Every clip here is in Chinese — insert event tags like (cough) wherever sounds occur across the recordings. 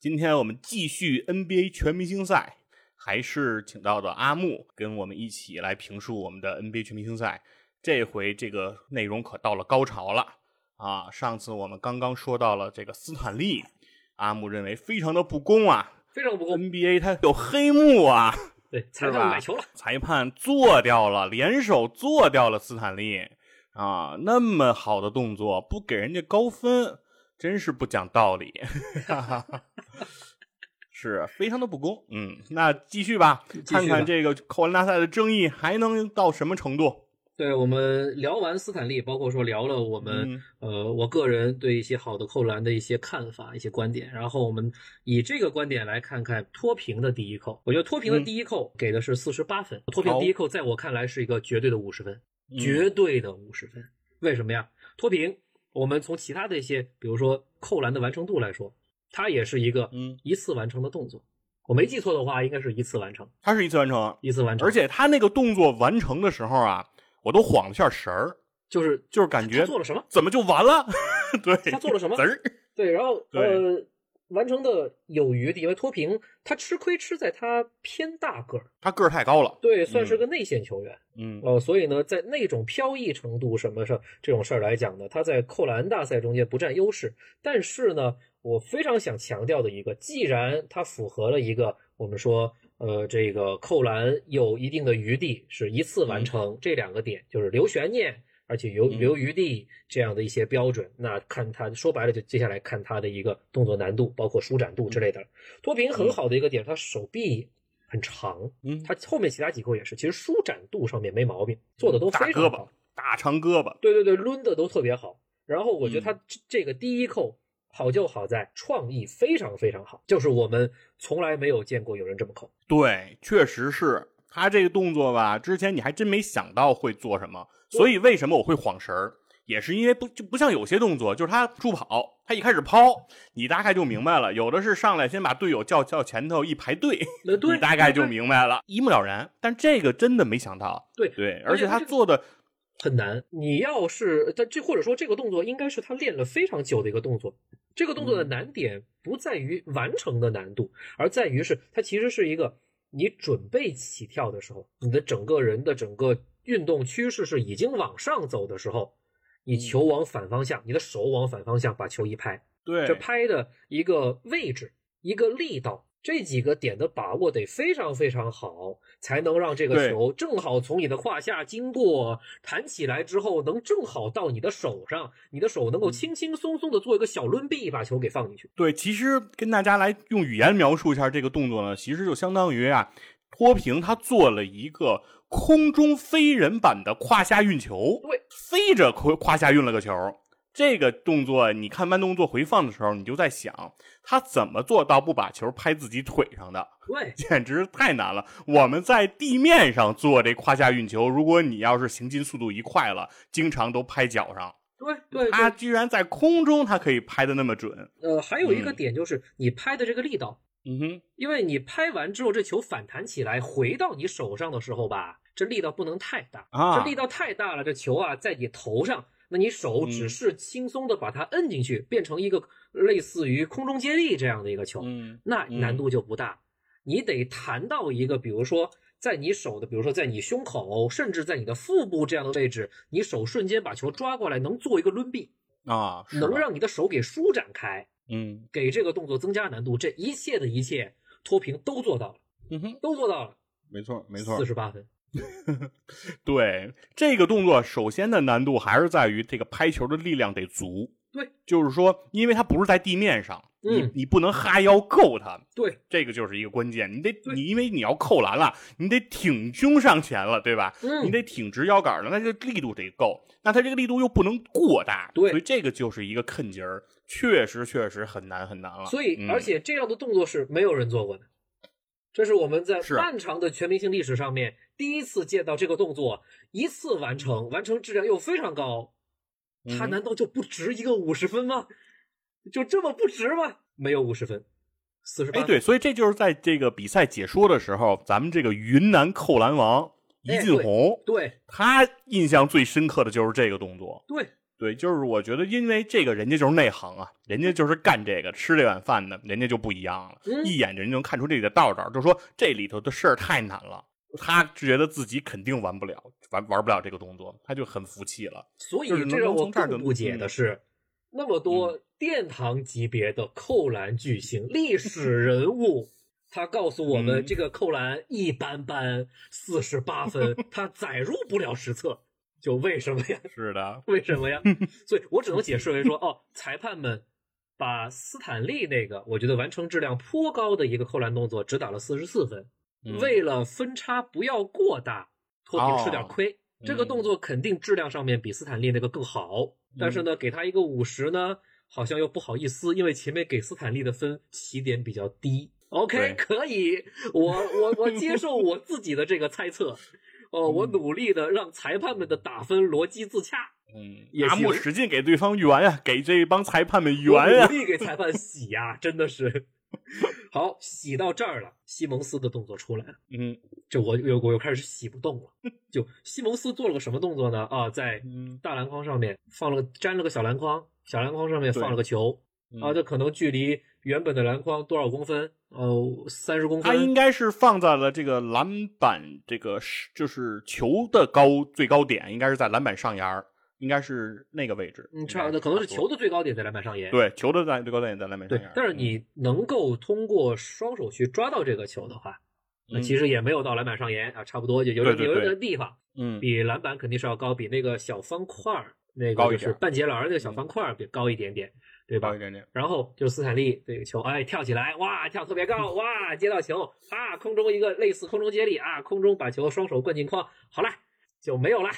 今天我们继续 NBA 全明星赛，还是请到的阿木跟我们一起来评述我们的 NBA 全明星赛。这回这个内容可到了高潮了啊！上次我们刚刚说到了这个斯坦利，阿木认为非常的不公啊，非常不公。NBA 它有黑幕啊，对，裁判买球了，裁判做掉了，联手做掉了斯坦利啊！那么好的动作不给人家高分，真是不讲道理，(laughs) 是非常的不公。嗯，那继续吧，续吧看看这个扣篮大赛的争议还能到什么程度？对我们聊完斯坦利，包括说聊了我们、嗯呃我个人对一些好的扣篮的一些看法、一些观点，然后我们以这个观点来看看脱贫的第一扣。我觉得脱贫的第一扣给的是四十八分，脱贫第一扣在我看来是一个绝对的五十分，嗯绝对的五十分。为什么呀？脱贫，我们从其他的一些，比如说扣篮的完成度来说，它也是一个嗯一次完成的动作。我没记错的话，应该是一次完成，它是一次完成，一次完成，而且他那个动作完成的时候啊，我都晃了一下神儿，就是就是感觉做了什么？怎么就完了？(laughs) 对，他做了什么 (laughs) 对，然后呃，完成的有余地，因为脱贫他吃亏吃在他偏大个儿，他个儿太高了。对，算是个内线球员，嗯呃，所以呢，在那种飘逸程度什么上这种事儿来讲呢，他在扣篮大赛中间不占优势。但是呢，我非常想强调的一个，既然他符合了一个我们说呃这个扣篮有一定的余地，是一次完成、这两个点，就是留悬念。而且留嗯留余地这样的一些标准，那看他说白了就接下来看他的一个动作难度，包括舒展度之类的。脱贫很好的一个点，他手臂很长，嗯，他后面其他几扣也是，其实舒展度上面没毛病，做的都大胳膊非常好。大长胳膊，对对对，抡的都特别好。然后我觉得嗯他这这个第一扣好就好在创意非常非常好，就是我们从来没有见过有人这么扣。对，确实是他这个动作吧，之前你还真没想到会做什么，所以为什么我会晃神儿，也是因为不就不像有些动作，就是他助跑，他一开始抛，你大概就明白了，有的是上来先把队友叫叫前头一排队，你大概就明白了，一目了然。但这个真的没想到，对对，而且他做的很难。你要是但这或者说这个动作应该是他练了非常久的一个动作。这个动作的嗯难点不在于完成的难度，而在于是它其实是一个你准备起跳的时候，你的整个人的整个运动趋势是已经往上走的时候，你嗯球往反方向，你的手往反方向把球一拍，对这拍的一个位置、一个力道，这几个点的把握得非常非常好，才能让这个球正好从你的胯下经过，弹起来之后能正好到你的手上，你的手能够轻轻松松的做一个小抡臂，把球给放进去。对，其实跟大家来用语言描述一下这个动作呢，其实就相当于啊，托平他做了一个空中飞人版的胯下运球，对，飞着胯胯下运了个球。这个动作，你看慢动作回放的时候，你就在想，他怎么做到不把球拍自己腿上的？对，(laughs) 简直太难了！我们在地面上做这胯下运球，如果你要是行进速度一快了，经常都拍脚上。对对他，居然在空中，他可以拍的那么准。呃，还有一个嗯点就是你拍的这个力道，嗯哼，因为你拍完之后，这球反弹起来回到你手上的时候吧，这力道不能太大啊这力道太大了，这球啊在你头上，那你手嗯只是轻松的把它摁进去，变成一个类似于空中接力这样的一个球，嗯，那难度就不大。你得弹到一个，比如说在你手的，比如说在你胸口，甚至在你的腹部这样的位置，你手瞬间把球抓过来，能做一个抡臂，啊，能让你的手给舒展开。嗯给这个动作增加难度，这一切的一切，脱贫都做到了，嗯哼，都做到了，没错没错四，十八分。(laughs) 对这个动作，首先的难度还是在于这个拍球的力量得足。对，就是说，因为它不是在地面上，你嗯你不能哈腰够它，对，这个就是一个关键。你得你因为你要扣篮了，你得挺胸上前了，对吧？嗯你得挺直腰杆了，那这个力度得够，那它这个力度又不能过大，对所以这个就是一个坑节儿，确实确实很难很难了。所以，嗯而且这样的动作是没有人做过的。这是我们在漫长的全明星历史上面第一次见到这个动作一次完成，完成质量又非常高，它嗯难道就不值一个五十分吗？就这么不值吗？没有五十分，四十八。哎，对，，所以这就是在这个比赛解说的时候，咱们这个云南扣篮王哎一进红，对他印象最深刻的就是这个动作。对，对，就是我觉得，因为这个人家就是内行啊，人家就是干这个吃这碗饭的，人家就不一样了，嗯。一眼人就能看出这里的道道，就说这里头的事儿太难了，他觉得自己肯定玩不了，玩玩不了这个动作，他就很服气了。所以这让我更不解的嗯是，那么多殿堂级别的扣篮巨星、历史人物，他告诉我们嗯。这个扣篮一般般，四十八分，(laughs) 他载入不了实测，就为什么呀？(laughs) 是的，(laughs) 为什么呀？(laughs) 所以我只能解释为说，哦，裁判们把斯坦利那个我觉得完成质量颇高的一个扣篮动作只打了四十四分，嗯为了分差不要过大，托平吃点亏。这个动作肯定质量上面比斯坦利那个更好，但是呢，给他一个五十呢，好像又不好意思，因为前面给斯坦利的分起点比较低。OK，可以，我我我接受我自己的这个猜测，哦，我嗯努力的让裁判们的打分逻辑自洽。嗯，也使劲给对方圆呀、给这帮裁判们圆呀、努力给裁判洗呀、真的是。(laughs) 好，洗到这儿了，西蒙斯的动作出来了，嗯这我又我又开始洗不动了。就西蒙斯做了个什么动作呢？啊，在嗯大篮筐上面放了粘了个小篮筐，小篮筐上面放了个球，嗯啊，这可能距离原本的篮筐多少公分？呃，三十公分。它应该是放在了这个篮板这个是就是球的高最高点，应该是在篮板上沿儿，应该是那个位置。嗯，差不多，可能是球的最高点在篮板上沿。对球的在最高点在篮板上沿儿。，但是你能够通过双手去抓到这个球的话，那嗯其实也没有到篮板上沿啊，差不多就有有一对个地方嗯比篮板肯定是要高，比那个小方块儿那个就是高一点半截篮儿那个小方块儿比高一点点，对吧高一？点点。然后就是斯坦利这个球，哎，跳起来，哇，跳特别高，(laughs) 哇，接到球，啊，空中一个类似空中接力啊，空中把球双手灌进框，好了，就没有了。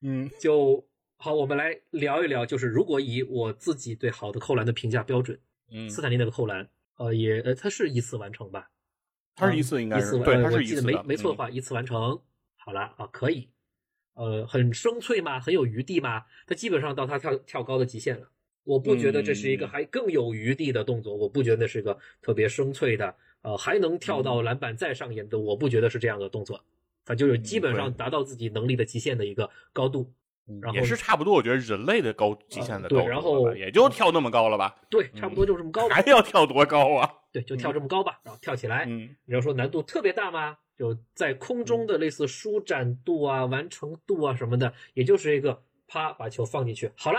嗯就好，我们来聊一聊，就是如果以我自己对好的扣篮的评价标准，嗯，斯坦利那个扣篮，呃，也呃，他是一次完成吧？他是一次应该一次完呃我他是一次的记得没没错的嗯话，一次完成，好了啊，可以，呃，很生脆吗？很有余地吗？他基本上到他跳跳高的极限了。我不觉得这是一个嗯还更有余地的动作，我不觉得是个特别生脆的，呃，还能跳嗯到篮板再上沿的，我不觉得是这样的动作。他就是基本上达到自己能力的极限的一个高度。然后也是差不多，我觉得人类的高极限的对高度了吧，然后也就跳那么高了吧？对，差不多就这么高 (laughs) 吧。还要跳多高啊？对，就跳这么高吧，然后跳起来。嗯你要说难度特别大吗？就在空中的类似舒展度啊、完成度啊什么的，也就是一个啪把球放进去，好了。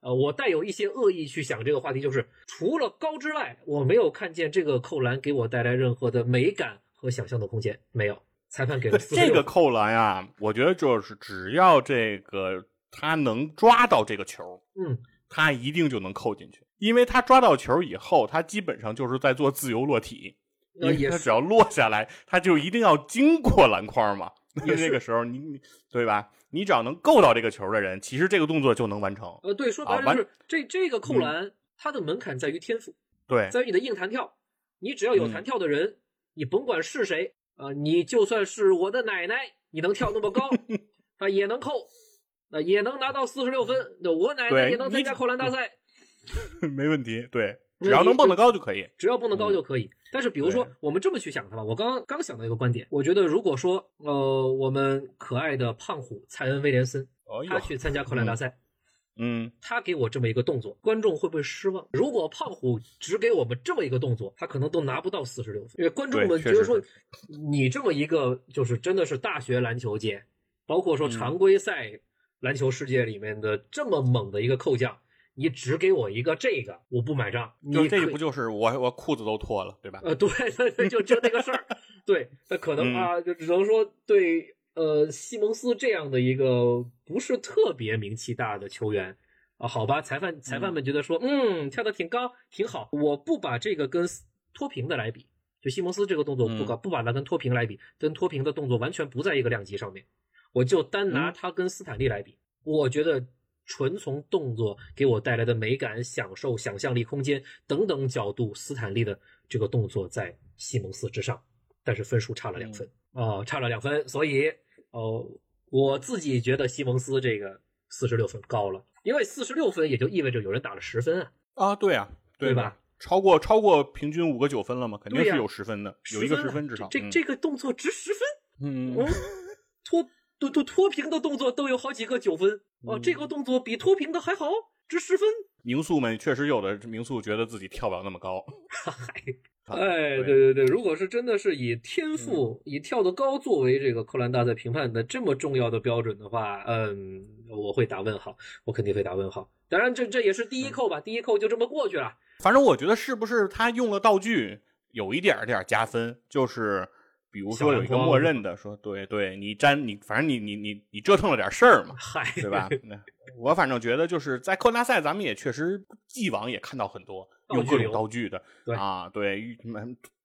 呃，我带有一些恶意去想这个话题，就是除了高之外，我没有看见这个扣篮给我带来任何的美感和想象的空间，没有。裁判给了46这个扣篮啊，我觉得就是只要这个他能抓到这个球，嗯，他一定就能扣进去，因为他抓到球以后，他基本上就是在做自由落体，因他只要落下来，他就一定要经过篮筐嘛。(laughs) 那个时候你你对吧？你只要能够到这个球的人，其实这个动作就能完成。呃，对，说白了就是这这个扣篮，它的门槛在于天赋。对，在于你的硬弹跳，你只要有嗯弹跳的人，你甭管是谁啊、呃你就算是我的奶奶，你能跳那么高，(laughs) 啊也能扣，那、也能拿到四十六分。那我奶奶也能参加扣篮大赛，没问题。对，只要能蹦得高就可以。只要蹦得高就可以。但是比如说，我们这么去想它吧，我刚刚刚想到一个观点，我觉得如果说呃，我们可爱的胖虎蔡恩威廉森，哦他去参加扣篮大赛。嗯，他给我这么一个动作，观众会不会失望？如果胖虎只给我们这么一个动作，他可能都拿不到四十六分，因为观众们觉得说，你这么一个就是真的是大学篮球界，包括说嗯常规赛篮球世界里面的这么猛的一个扣将，你只给我一个这个，我不买账。你这不就是我我裤子都脱了，对吧？呃，对对对，就就那个事儿，对，那可能嗯啊，就只能说对呃西蒙斯这样的一个不是特别名气大的球员啊，好吧，裁判裁判们觉得说，嗯，跳的挺高，挺好，我不把这个跟脱贫的来比，就西蒙斯这个动作不搞不把它跟脱贫来比，跟脱贫的动作完全不在一个量级上面，我就单拿嗯他跟斯坦利来比，我觉得。纯从动作给我带来的美感、享受、想象力空间等等角度，斯坦利的这个动作在西蒙斯之上。但是分数差了两分哦，差了两分，所以哦，我自己觉得西蒙斯这个四十六分高了，因为四十六分也就意味着有人打了十分啊，啊，对啊，对吧？超过超过平均五个九分了吗？肯定是有十分的，有一个10十分至少。这嗯这个动作值十分，嗯哦，脱脱脱脱平的动作都有好几个九分哦，嗯这个动作比脱平的还好，值十分。民宿们确实有的民宿觉得自己跳不了那么高。(laughs) 哎，对对对对，如果是真的是以天赋、以跳得高作为这个扣篮大赛评判的这么重要的标准的话，嗯，我会打问号，我肯定会打问号。当然这，这也是第一扣吧，第一扣就这么过去了。反正我觉得是不是他用了道具有一点儿点儿加分，就是比如说有一个默认的说，对对，你沾你反正你你你你折腾了点事儿嘛，嗨，对吧？我反正觉得就是在扣篮大赛，咱们也确实既往也看到很多用各种道具的，对啊，对，什么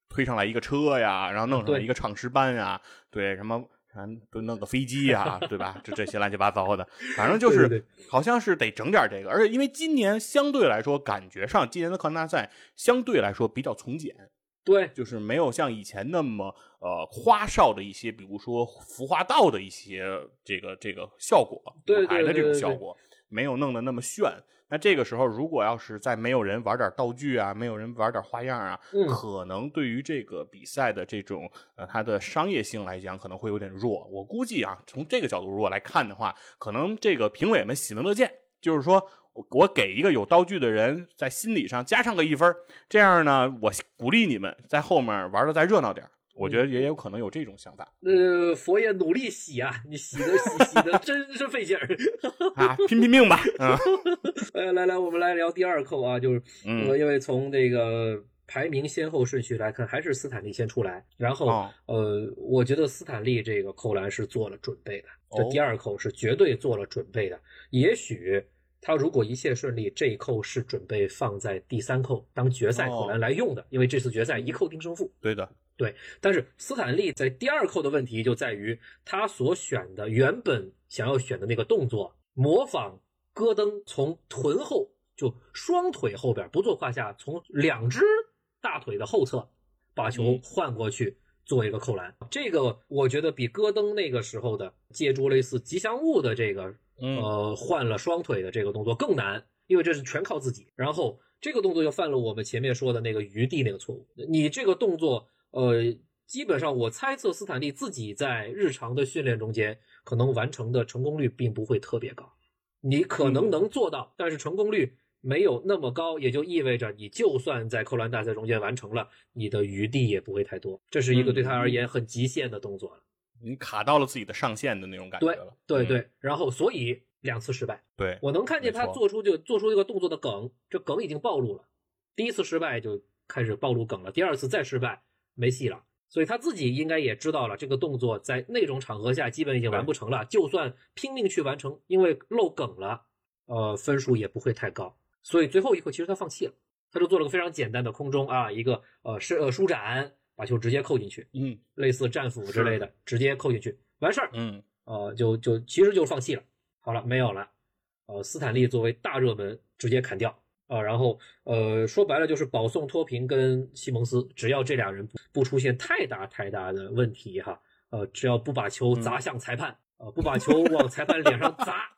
推上来一个车呀，然后弄上来一个唱诗班呀，对，什么。啊，都弄个飞机呀，对吧？这这些乱七八糟的，反正就是好像是得整点这个，而且因为今年相对来说，感觉上今年的扣篮大赛相对来说比较从简，对，就是没有像以前那么呃花哨的一些，比如说服化道的一些这个这个效果，对舞台的这种效果没有弄得那么炫。那这个时候，如果要是再没有人玩点道具啊，没有人玩点花样啊，嗯可能对于这个比赛的这种呃它的商业性来讲，可能会有点弱。我估计啊，从这个角度如果来看的话，可能这个评委们喜闻乐见，就是说我我给一个有道具的人在心理上加上个一分儿，这样呢，我鼓励你们在后面玩的再热闹点儿。我觉得也有可能有这种想法。呃，佛爷努力洗啊，你洗的洗洗的真是费劲儿。(laughs) 啊，拼拼命吧，嗯 (laughs) 呃，来来，我们来聊第二扣啊，就是嗯。呃，因为从这个排名先后顺序来看，还是斯坦利先出来，然后、哦。呃，我觉得斯坦利这个扣篮是做了准备的，这哦。第二扣是绝对做了准备的。也许他如果一切顺利，这一扣是准备放在第三扣当决赛扣篮哦来用的，因为这次决赛一扣定胜负。对的，对但是斯坦利在第二扣的问题就在于他所选的原本想要选的那个动作，模仿戈登从臀后就双腿后边不做胯下，从两只大腿的后侧把球嗯换过去做一个扣篮。这个我觉得比戈登那个时候的借助类似吉祥物的这个嗯呃换了双腿的这个动作更难，因为这是全靠自己。然后这个动作又犯了我们前面说的那个余地那个错误。你这个动作，呃，基本上我猜测斯坦利自己在日常的训练中间可能完成的成功率并不会特别高。你可能能做到，但是成功率没有那么高，也就意味着你就算在扣篮大赛中间完成了，你的余地也不会太多。这是一个对他而言很极限的动作了。你卡到了自己的上限的那种感觉对了。对对对，然后所以两次失败。对，我能看见他做出就做出一个动作的梗，这梗已经暴露了。第一次失败就开始暴露梗了，第二次再失败没戏了。所以他自己应该也知道了，这个动作在那种场合下基本已经完不成了。就算拼命去完成，因为漏梗了，呃，分数也不会太高。所以最后一刻其实他放弃了，他就做了个非常简单的空中啊，一个呃是呃舒展，把球直接扣进去，嗯类似战斧之类的，直接扣进去完事儿。嗯呃，就就其实就放弃了，好了，没有了。呃，斯坦利作为大热门直接砍掉啊、然后呃，说白了就是保送脱贫跟西蒙斯，只要这俩人不不出现太大太大的问题哈，呃，只要不把球砸向裁判，呃，不把球往裁判脸上砸，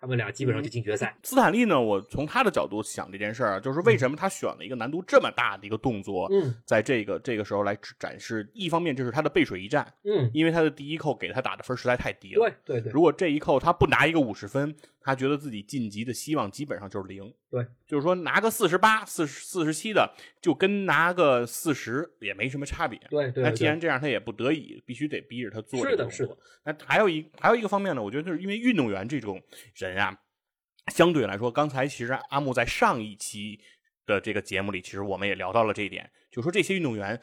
他们俩基本上就进决赛。斯坦利呢，我从他的角度想这件事儿啊，就是为什么他选了一个难度这么大的一个动作，嗯在这个这个时候来展示，一方面就是他的背水一战，嗯，因为他的第一扣给他打的分实在太低了。对对对，如果这一扣他不拿一个五十分，他觉得自己晋级的希望基本上就是零。对，就是说拿个四十八、四四十七的，就跟拿个四十也没什么差别。对对，那既然这样，他也不得已，必须得逼着他做这是的个动作。是的那还有一还有一个方面呢，我觉得就是因为运动员这种人啊，相对来说，刚才其实阿木在上一期的这个节目里，其实我们也聊到了这一点，就说这些运动员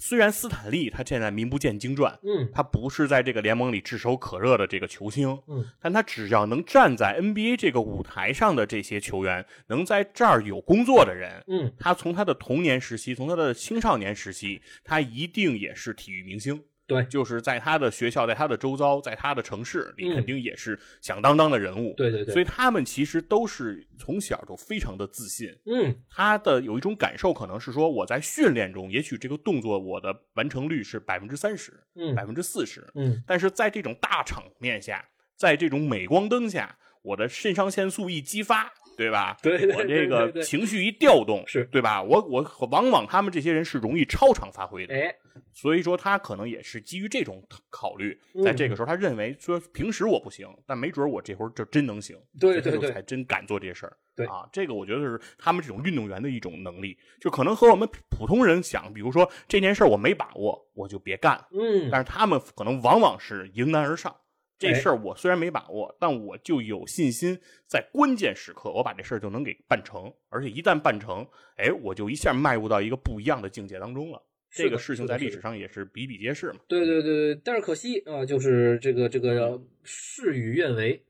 虽然斯坦利他现在名不见经传，嗯。他不是在这个联盟里炙手可热的这个球星，嗯，但他只要能站在 NBA 这个舞台上的这些球员，能在这儿有工作的人，嗯，他从他的童年时期，从他的青少年时期，他一定也是体育明星。对就是在他的学校，在他的周遭，在他的城市里，嗯肯定也是响当当的人物。对对对，所以他们其实都是从小就非常的自信。嗯他的有一种感受，可能是说我在训练中，也许这个动作我的完成率是百分之三十、嗯百分之四十，嗯，但是在这种大场面下，在这种镁光灯下，我的肾上腺素一激发，对吧？对对我这个情绪一调动，是对吧？我我往往他们这些人是容易超常发挥的，哎，所以说他可能也是基于这种考虑，嗯在这个时候他认为说平时我不行，但没准我这会儿就真能行，对对对才真敢做这些事儿。对啊，这个我觉得是他们这种运动员的一种能力，就可能和我们普通人想，比如说这件事儿我没把握，我就别干，嗯，但是他们可能往往是迎难而上。这哎事儿我虽然没把握，但我就有信心，在关键时刻我把这事儿就能给办成，而且一旦办成，哎，我就一下迈入到一个不一样的境界当中了。这个事情在历史上也是比比皆是嘛。对对对对，但是可惜啊，就是这个这个事与愿违，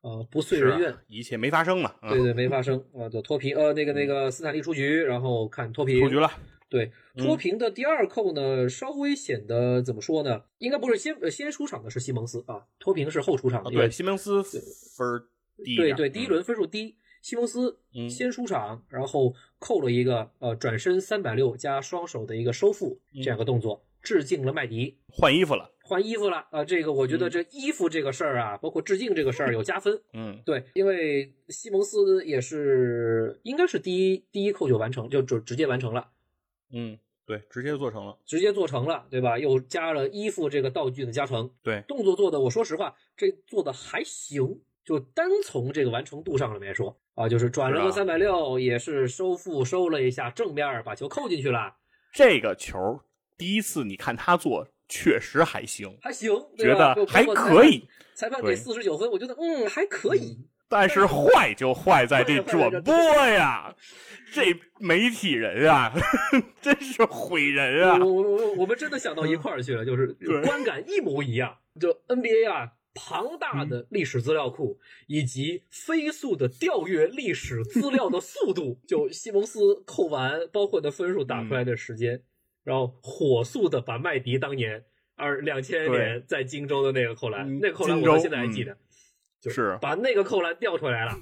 啊，不遂人愿啊。一切没发生嘛。嗯对对，没发生啊，就脱贫呃，那个那个斯坦利出局，然后看脱贫出局了。对，嗯脱贫的第二扣呢，稍微显得怎么说呢？应该不是先呃先出场的是西蒙斯啊，脱贫是后出场的。啊，对，西蒙斯分儿低。对对，第一嗯轮分数低，西蒙斯嗯先出场，然后扣了一个呃转身三百六加双手的一个收腹嗯这样一个动作，致敬了麦迪。换衣服了。换衣服了啊，这个我觉得嗯这衣服这个事儿啊，包括致敬这个事儿有加分。嗯，(laughs) 对，因为西蒙斯也是应该是第一第一扣就完成，就就直接完成了。嗯，对，直接就做成了。直接做成了，对吧？又加了衣服这个道具的加成，对，动作做的，我说实话，这做的还行。就单从这个完成度上来说啊，就是转了个三百六，也是收腹收了一下正面，把球扣进去了，这个球第一次你看他做，确实还行，还行，对觉得还可。以。裁判给对四十九分，我觉得嗯还可以。但是坏就坏在这转播呀，这媒体人啊，(laughs) 真是毁人啊！我我我我们真的想到一块儿去了，就是对观感一模一样。就 NBA 啊，庞大的历史资料库以及飞速的调阅历史资料的速度，就西蒙斯扣完，包括的分数打出来的时间，然后火速的把麦迪当年二两千年在荆州的那个扣篮，嗯那个扣篮我到现在还记得，就是把那个扣篮调出来了。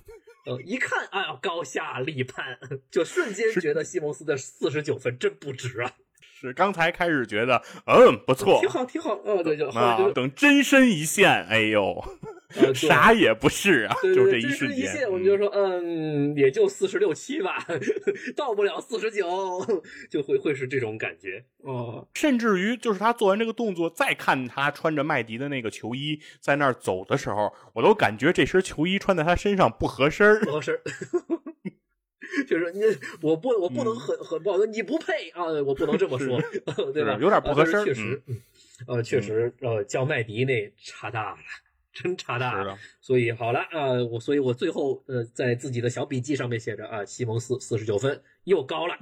呃，一看，哎呀，高下立判，(laughs) 就瞬间觉得西蒙斯的四十九分真不值啊。是刚才开始觉得，嗯，不错挺好，挺好。嗯，对，就好啊，(laughs) 等真身一现，哎呦，呃 (laughs) 啥也不是啊，对对对，就这一真是一瞬间，线，我们就说，嗯，也就四十六七吧，(laughs) 到不了四十九，就会会是这种感觉。哦，甚至于就是他做完这个动作，再看他穿着麦迪的那个球衣在那儿走的时候，我都感觉这身球衣穿在他身上不合身儿不合适。就是你，我不，我不能很很不好说，你不配啊！我不能这么说，对吧？有点不合身啊确实，嗯呃，确实，呃，叫麦迪那差大了，真差大了。所以好了啊、我所以我最后呃在自己的小笔记上面写着啊，西蒙斯四十九分又高了，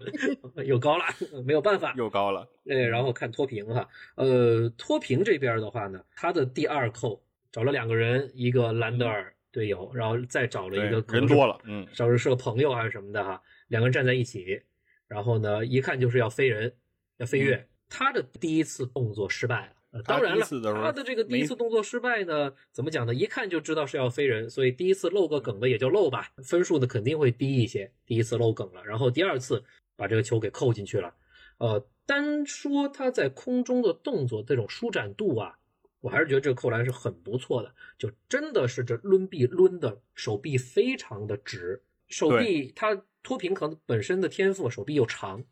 (laughs) 又高了，没有办法。又高了，哎，然后看脱贫哈，呃，脱贫这边的话呢，他的第二扣找了两个人，一个兰德尔队友，然后再找了一个，人多了，嗯，找的是个朋友还是什么的哈，两个人站在一起，然后呢，一看就是要飞人，要飞跃。他的第一次动作失败了。当然了，他的这个第一次动作失败呢，怎么讲呢？一看就知道是要飞人，所以第一次漏个梗的也就漏吧，分数呢肯定会低一些。第一次漏梗了，然后第二次把这个球给扣进去了。呃，单说他在空中的动作这种舒展度啊，我还是觉得这个扣篮是很不错的，就真的是这抡臂抡的手臂非常的直，手臂他脱贫可能本身的天赋，手臂又长，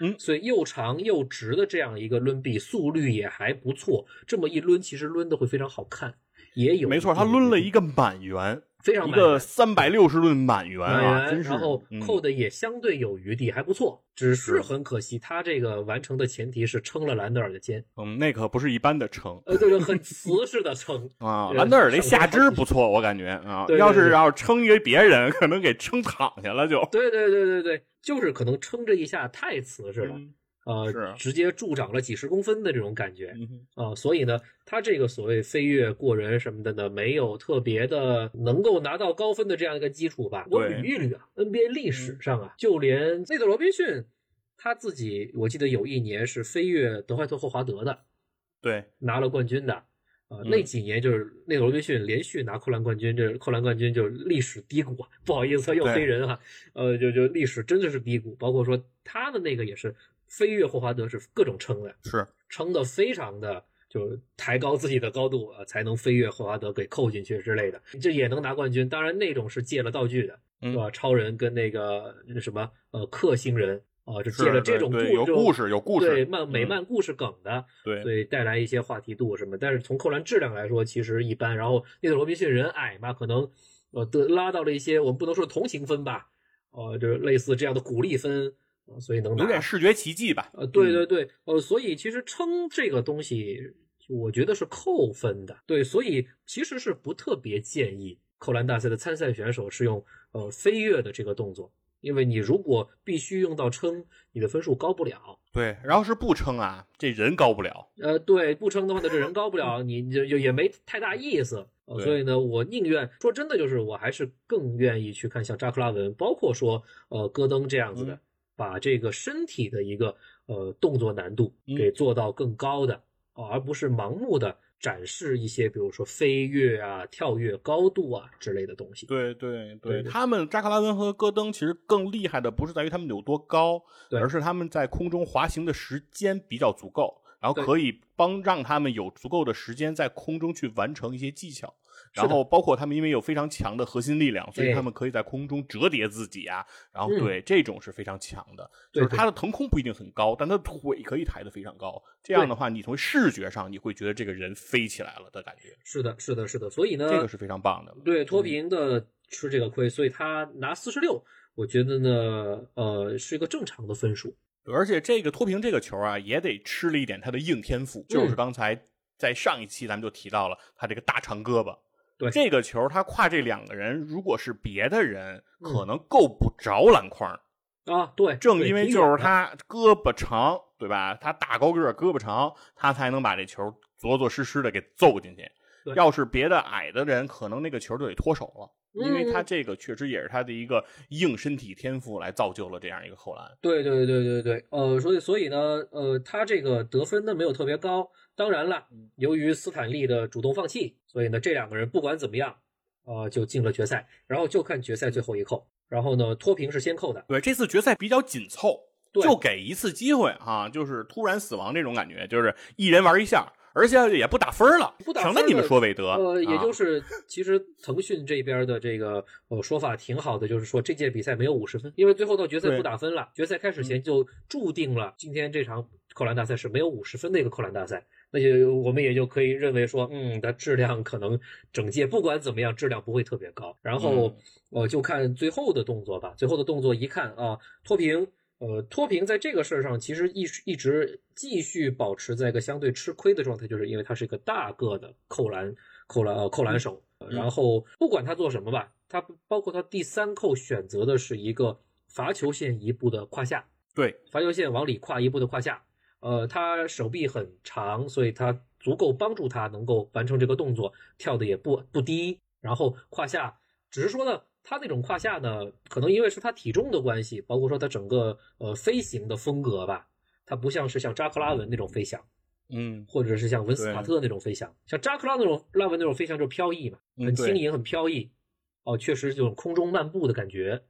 嗯。所以又长又直的这样一个抡臂，速率也还不错，这么一抡，其实抡的会非常好看，也有没错，他抡了一个满圆，一非常满个三百六十吨满圆啊，员真是，然后嗯扣的也相对有余地，还不错。只是是很可惜，他这个完成的前提是撑了兰德尔的肩，嗯，那可不是一般的撑呃，这个很瓷实的撑。(laughs) 啊。兰德尔这下肢不错，我感觉啊，对对要是对要撑一个别人，可能给撑躺下了就。对对对对对，就是可能撑这一下太瓷实了，嗯呃，直接助长了几十公分的这种感觉。啊、所以呢，他这个所谓飞跃过人什么的呢，没有特别的能够拿到高分的这样一个基础吧。我捋一捋啊，NBA 历史上啊，就连内德罗宾逊他自己，我记得有一年是飞跃德怀特霍华德的，对，拿了冠军的。啊，嗯那几年就是内德罗宾逊连续拿扣篮冠军，这扣篮冠军就是历史低谷啊！不好意思，又对黑人哈，呃，就就历史真的是低谷，包括说他的那个也是飞跃霍华德是各种撑的，是，撑的非常的就是抬高自己的高度啊，才能飞跃霍华德给扣进去之类的，这也能拿冠军。当然那种是借了道具的，嗯是吧？超人跟那个那什么呃克星人啊，是是借了这种故对对有故事有故事对漫美嗯漫故事梗的，对，所以带来一些话题度什么。但是从扣篮质量来说，其实一般。然后内特罗宾逊人矮嘛，可能呃得拉到了一些我们不能说同情分吧，呃，就是类似这样的鼓励分，呃所以能拿有点视觉奇迹吧？呃，对嗯对对，呃，所以其实称这个东西，我觉得是扣分的。对，所以其实是不特别建议扣篮大赛的参赛选手是用呃飞跃的这个动作，因为你如果必须用到撑，你的分数高不了。对，然后是不撑啊，这人高不了。呃，对，不撑的话呢，这人高不了，你就就也没太大意思。呃，所以呢，我宁愿说真的，就是我还是更愿意去看像扎克拉文，包括说呃戈登这样子的，嗯把这个身体的一个呃动作难度嗯。给做到更高的，啊，而不是盲目的展示一些比如说飞跃啊、跳跃高度啊之类的东西。对对对对他们扎克拉文和戈登其实更厉害的不是在于他们有多高，而是他们在空中滑行的时间比较足够，然后可以帮让他们有足够的时间在空中去完成一些技巧。然后包括他们因为有非常强的核心力量，所以他们可以在空中折叠自己啊。然后嗯对这种是非常强的，就是他的腾空不一定很高，但他腿可以抬得非常高。这样的话，你从视觉上你会觉得这个人飞起来了的感觉，是的，是的，是的。所以呢，这个是非常棒的。对脱贫的吃这个亏，所以他拿四十六，我觉得呢，呃，是一个正常的分数。而且这个脱贫这个球啊，也得吃了一点他的硬天赋，就是嗯刚才在上一期咱们就提到了他这个大长胳膊。对这个球，他跨这两个人，如果是别的人，嗯可能够不着篮筐。啊，对，正因为就是他胳膊长，对吧？他大高个儿，胳膊长，他才能把这球着着实实的给揍进去对。要是别的矮的人，可能那个球就得脱手了，因为嗯他这个确实也是他的一个硬身体天赋来造就了这样一个扣篮。对对对对对，呃，所以所以呢，呃，他这个得分呢没有特别高。当然了，由于斯坦利的主动放弃，所以呢，这两个人不管怎么样，呃，就进了决赛。然后就看决赛最后一扣。然后呢，脱贫是先扣的，对，这次决赛比较紧凑，对就给一次机会哈、就是突然死亡这种感觉，就是一人玩一下，而且也不打分了，不打分省得你们了说韦德，呃，也就啊是其实腾讯这边的这个呃说法挺好的，就是说这届比赛没有五十分，因为最后到决赛不打分了，决赛开始前就注定了今天这场扣篮大赛是没有五十分的一个扣篮大赛，那就我们也就可以认为说，嗯，它质量可能整届不管怎么样质量不会特别高，然后嗯呃就看最后的动作吧，最后的动作一看啊，脱贫。呃，脱贫在这个事儿上其实一一直继续保持在一个相对吃亏的状态，就是因为他是一个大个的扣篮扣篮呃扣篮手，呃然。后不管他做什么吧，他包括他第三扣选择的是一个罚球线一步的胯下，对，罚球线往里跨一步的胯下，呃，他手臂很长，所以他足够帮助他能够完成这个动作，跳的也不不低，然后胯下，只是说呢，他那种胯下呢，可能因为是他体重的关系，包括说他整个呃飞行的风格吧，他不像是像扎克拉文那种飞翔，嗯，或者是像文斯卡特那种飞翔，像扎克拉那种拉文那种飞翔就是飘逸嘛，很轻盈，很飘逸，哦，确实这种空中漫步的感觉。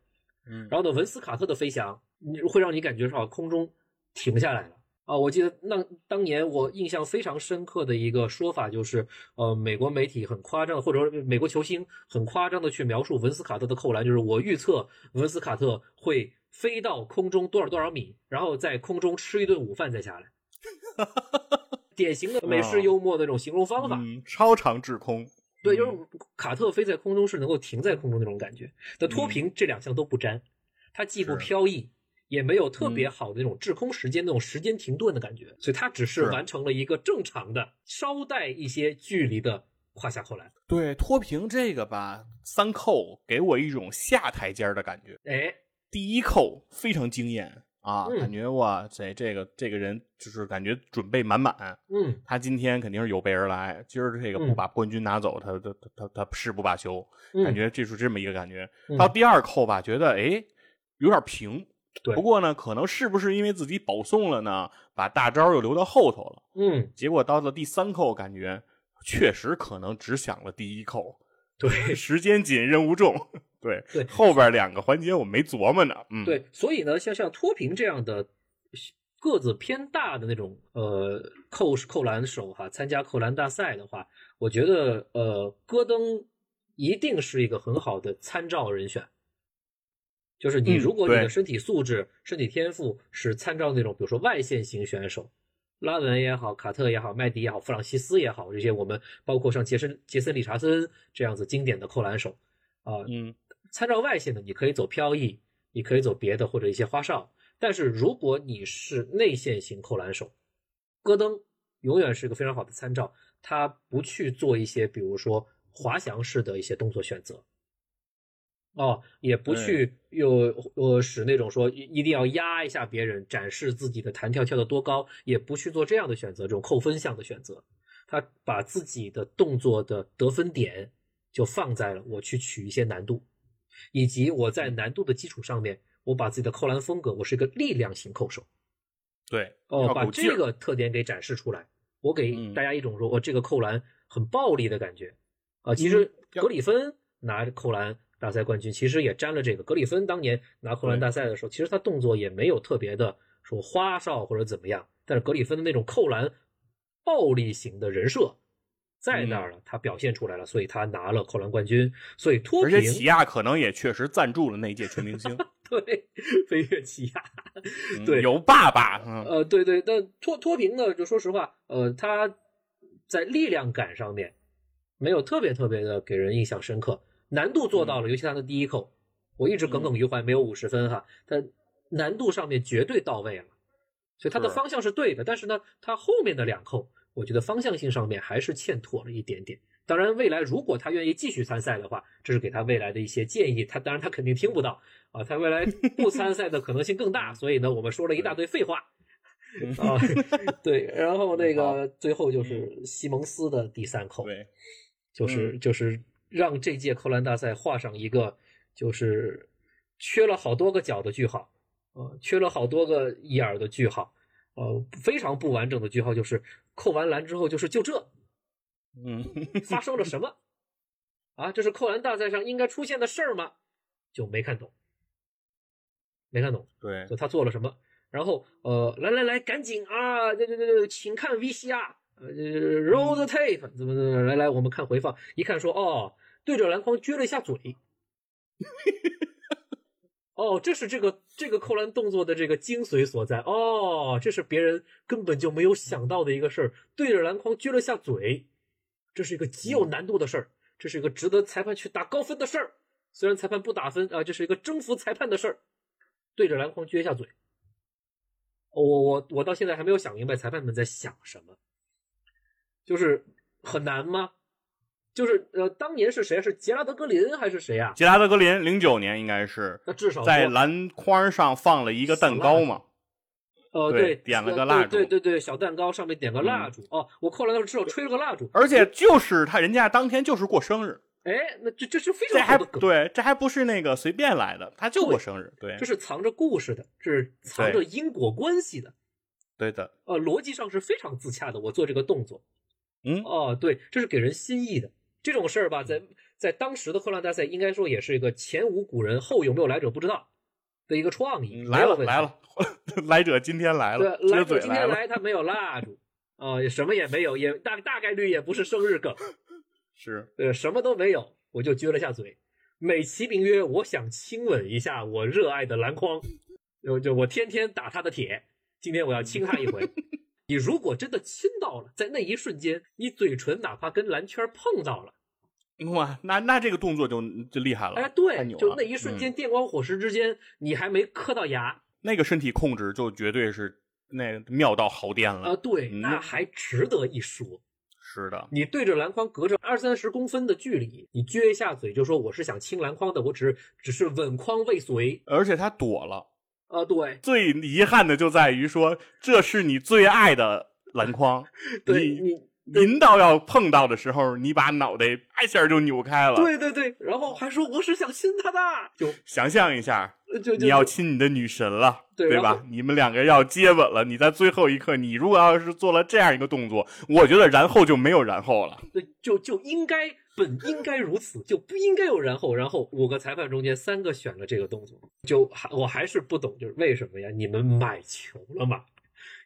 嗯，然后呢，文斯卡特的飞翔，你会让你感觉上空中停下来了啊！我记得那当年我印象非常深刻的一个说法就是，呃，美国媒体很夸张，或者说美国球星很夸张的去描述文斯卡特的扣篮，就是我预测文斯卡特会飞到空中多少多少米，然后在空中吃一顿午饭再下来。(laughs) 典型的美式幽默的那种形容方法，嗯，超长滞空，对，就嗯是卡特飞在空中是能够停在空中那种感觉。那脱嗯贫这两项都不沾，它既不飘逸，也没有特别嗯。好的那种滞空时间那种时间停顿的感觉，所以它只是是。完成了一个正常的稍带一些距离的胯下扣篮。对，脱贫这个吧，三扣给我一种下台阶儿的感觉。哎，第一扣非常惊艳啊，嗯。感觉哇塞，这个这个人就是感觉准备满满。嗯，他今天肯定是有备而来，今儿这个不嗯。把冠军拿走，他他他他他誓不罢休，嗯。感觉这是这么一个感觉。嗯。到第二扣吧，觉得哎有点平，对不过呢，可能是不是因为自己保送了呢，把大招又留到后头了。嗯，结果到了第三扣，感觉确实可能只想了第一扣，对时间紧，任务重。对对后边两个环节我没琢磨呢。嗯，，对，所以呢，像像脱贫这样的个子偏大的那种呃扣扣篮手哈，参加扣篮大赛的话，我觉得呃戈登一定是一个很好的参照人选。就是你嗯如果你的身体素质、身体天赋是参照那种，比如说外线型选手，拉文也好，卡特也好，麦迪也好，弗朗西斯也好，这些我们包括像杰森杰森理查森这样子经典的扣篮手啊，嗯，参照外线的，你可以走飘逸，你可以走别的或者一些花哨。但是如果你是内线型扣篮手，戈登永远是一个非常好的参照。他不去做一些比如说滑翔式的一些动作选择，哦，也不去又呃使那种说一一定要压一下别人，展示自己的弹跳跳得多高，也不去做这样的选择，这种扣分项的选择。他把自己的动作的得分点就放在了我去取一些难度，以及我在难度的基础上面，我把自己的扣篮风格，我是一个力量型扣手，对，哦，把这个特点给展示出来，我给嗯大家一种说，我、这个扣篮很暴力的感觉啊。其实格里芬拿扣篮大赛冠军，其实也沾了这个。格里芬当年拿扣篮大赛的时候，其实他动作也没有特别的说花哨或者怎么样，但是格里芬的那种扣篮暴力型的人设在那嗯儿了，他表现出来了，所以他拿了扣篮冠军。所以脱贫而且起亚可能也确实赞助了那届全明星，(laughs) 对飞跃起亚，嗯对有爸爸，嗯，呃，对对，但脱脱贫呢，就说实话，呃，他在力量感上面没有特别特别的给人印象深刻，难度做到了，尤其他的第一扣，我一直耿耿于怀，没有五十分哈，他难度上面绝对到位了，所以他的方向是对的，但是呢，他后面的两扣，我觉得方向性上面还是欠妥了一点点。当然，未来如果他愿意继续参赛的话，这是给他未来的一些建议。他当然他肯定听不到啊，他未来不参赛的可能性更大。(laughs) 所以呢，我们说了一大堆废话。啊，(laughs) 对，然后那个最后就是西蒙斯的第三扣，对，就是就是让这届扣篮大赛画上一个就是缺了好多个角的句号，呃，缺了好多个眼儿的句号，呃，非常不完整的句号，就是扣完篮之后就是就这嗯，发生了什么啊？这是扣篮大赛上应该出现的事儿吗？就没看懂，没看懂。对，就他做了什么。然后呃，来来来，赶紧啊，这这这这，请看 VCR，呃，roll the tape，怎么怎么，来来，我们看回放，一看说哦，对着篮筐撅了一下嘴。哦，这是这个这个扣篮动作的这个精髓所在。哦，这是别人根本就没有想到的一个事儿，对着篮筐撅了下嘴，这是一个极有难度的事儿，这是一个值得裁判去打高分的事儿。虽然裁判不打分啊，这是一个征服裁判的事儿。对着篮筐撅一下嘴。我我我到现在还没有想明白裁判们在想什么，就是很难吗？就是呃，当年是谁？是杰拉德格林还是谁啊？杰拉德格林零九年应该是那至少在篮筐上放了一个蛋糕嘛，呃，对点了个蜡烛对对对对，小蛋糕上面点个蜡嗯烛。哦，我扣篮的时候至少吹了个蜡烛。而且就是他人家当天就是过生日，哎，那这这是非常好的梗，对，这还不是那个随便来的，他就过生日，对这，是藏着故事的，这是藏着因果关系的。对的，呃，逻辑上是非常自洽的。我做这个动作，嗯，哦，对，这是给人心意的。这种事儿吧，在在当时的扣篮大赛，应该说也是一个前无古人后有没有来者不知道的一个创意。嗯来了来，了，(laughs) 来者今天来了，对，来者今天来，他没有蜡烛，啊、也什么也没有，也大大概率也不是生日梗，(laughs) 是，呃，什么都没有，我就撅了下嘴，美其名曰我想亲吻一下我热爱的篮筐，就就我天天打他的铁，今天我要亲他一回。(laughs) 你如果真的亲到了，在那一瞬间，你嘴唇哪怕跟蓝圈碰到了，哇，那那这个动作就就厉害了，哎，对，就那一瞬间，嗯电光火石之间，你还没磕到牙那个身体控制就绝对是那妙到毫巅啊、了，对，嗯那还值得一说。是的，你对着篮筐隔着二三十公分的距离，你撅一下嘴就说我是想亲篮筐的，我只是只是稳筐未遂而且他躲了。啊、对。最遗憾的就在于说，这是你最爱的篮筐，对，你你临到要碰到的时候，你把脑袋啪一下就扭开了。，对对对，然后还说我是想亲他的，就想象一下，就你要亲你的女神了，对？吧你们两个要接吻了，你在最后一刻，你如果要是做了这样一个动作，我觉得然后就没有然后了。对，就就应该本应该如此，就不应该有然后。然后五个裁判中间三个选了这个动作，就还我还是不懂，就是为什么呀？你们买球了吗？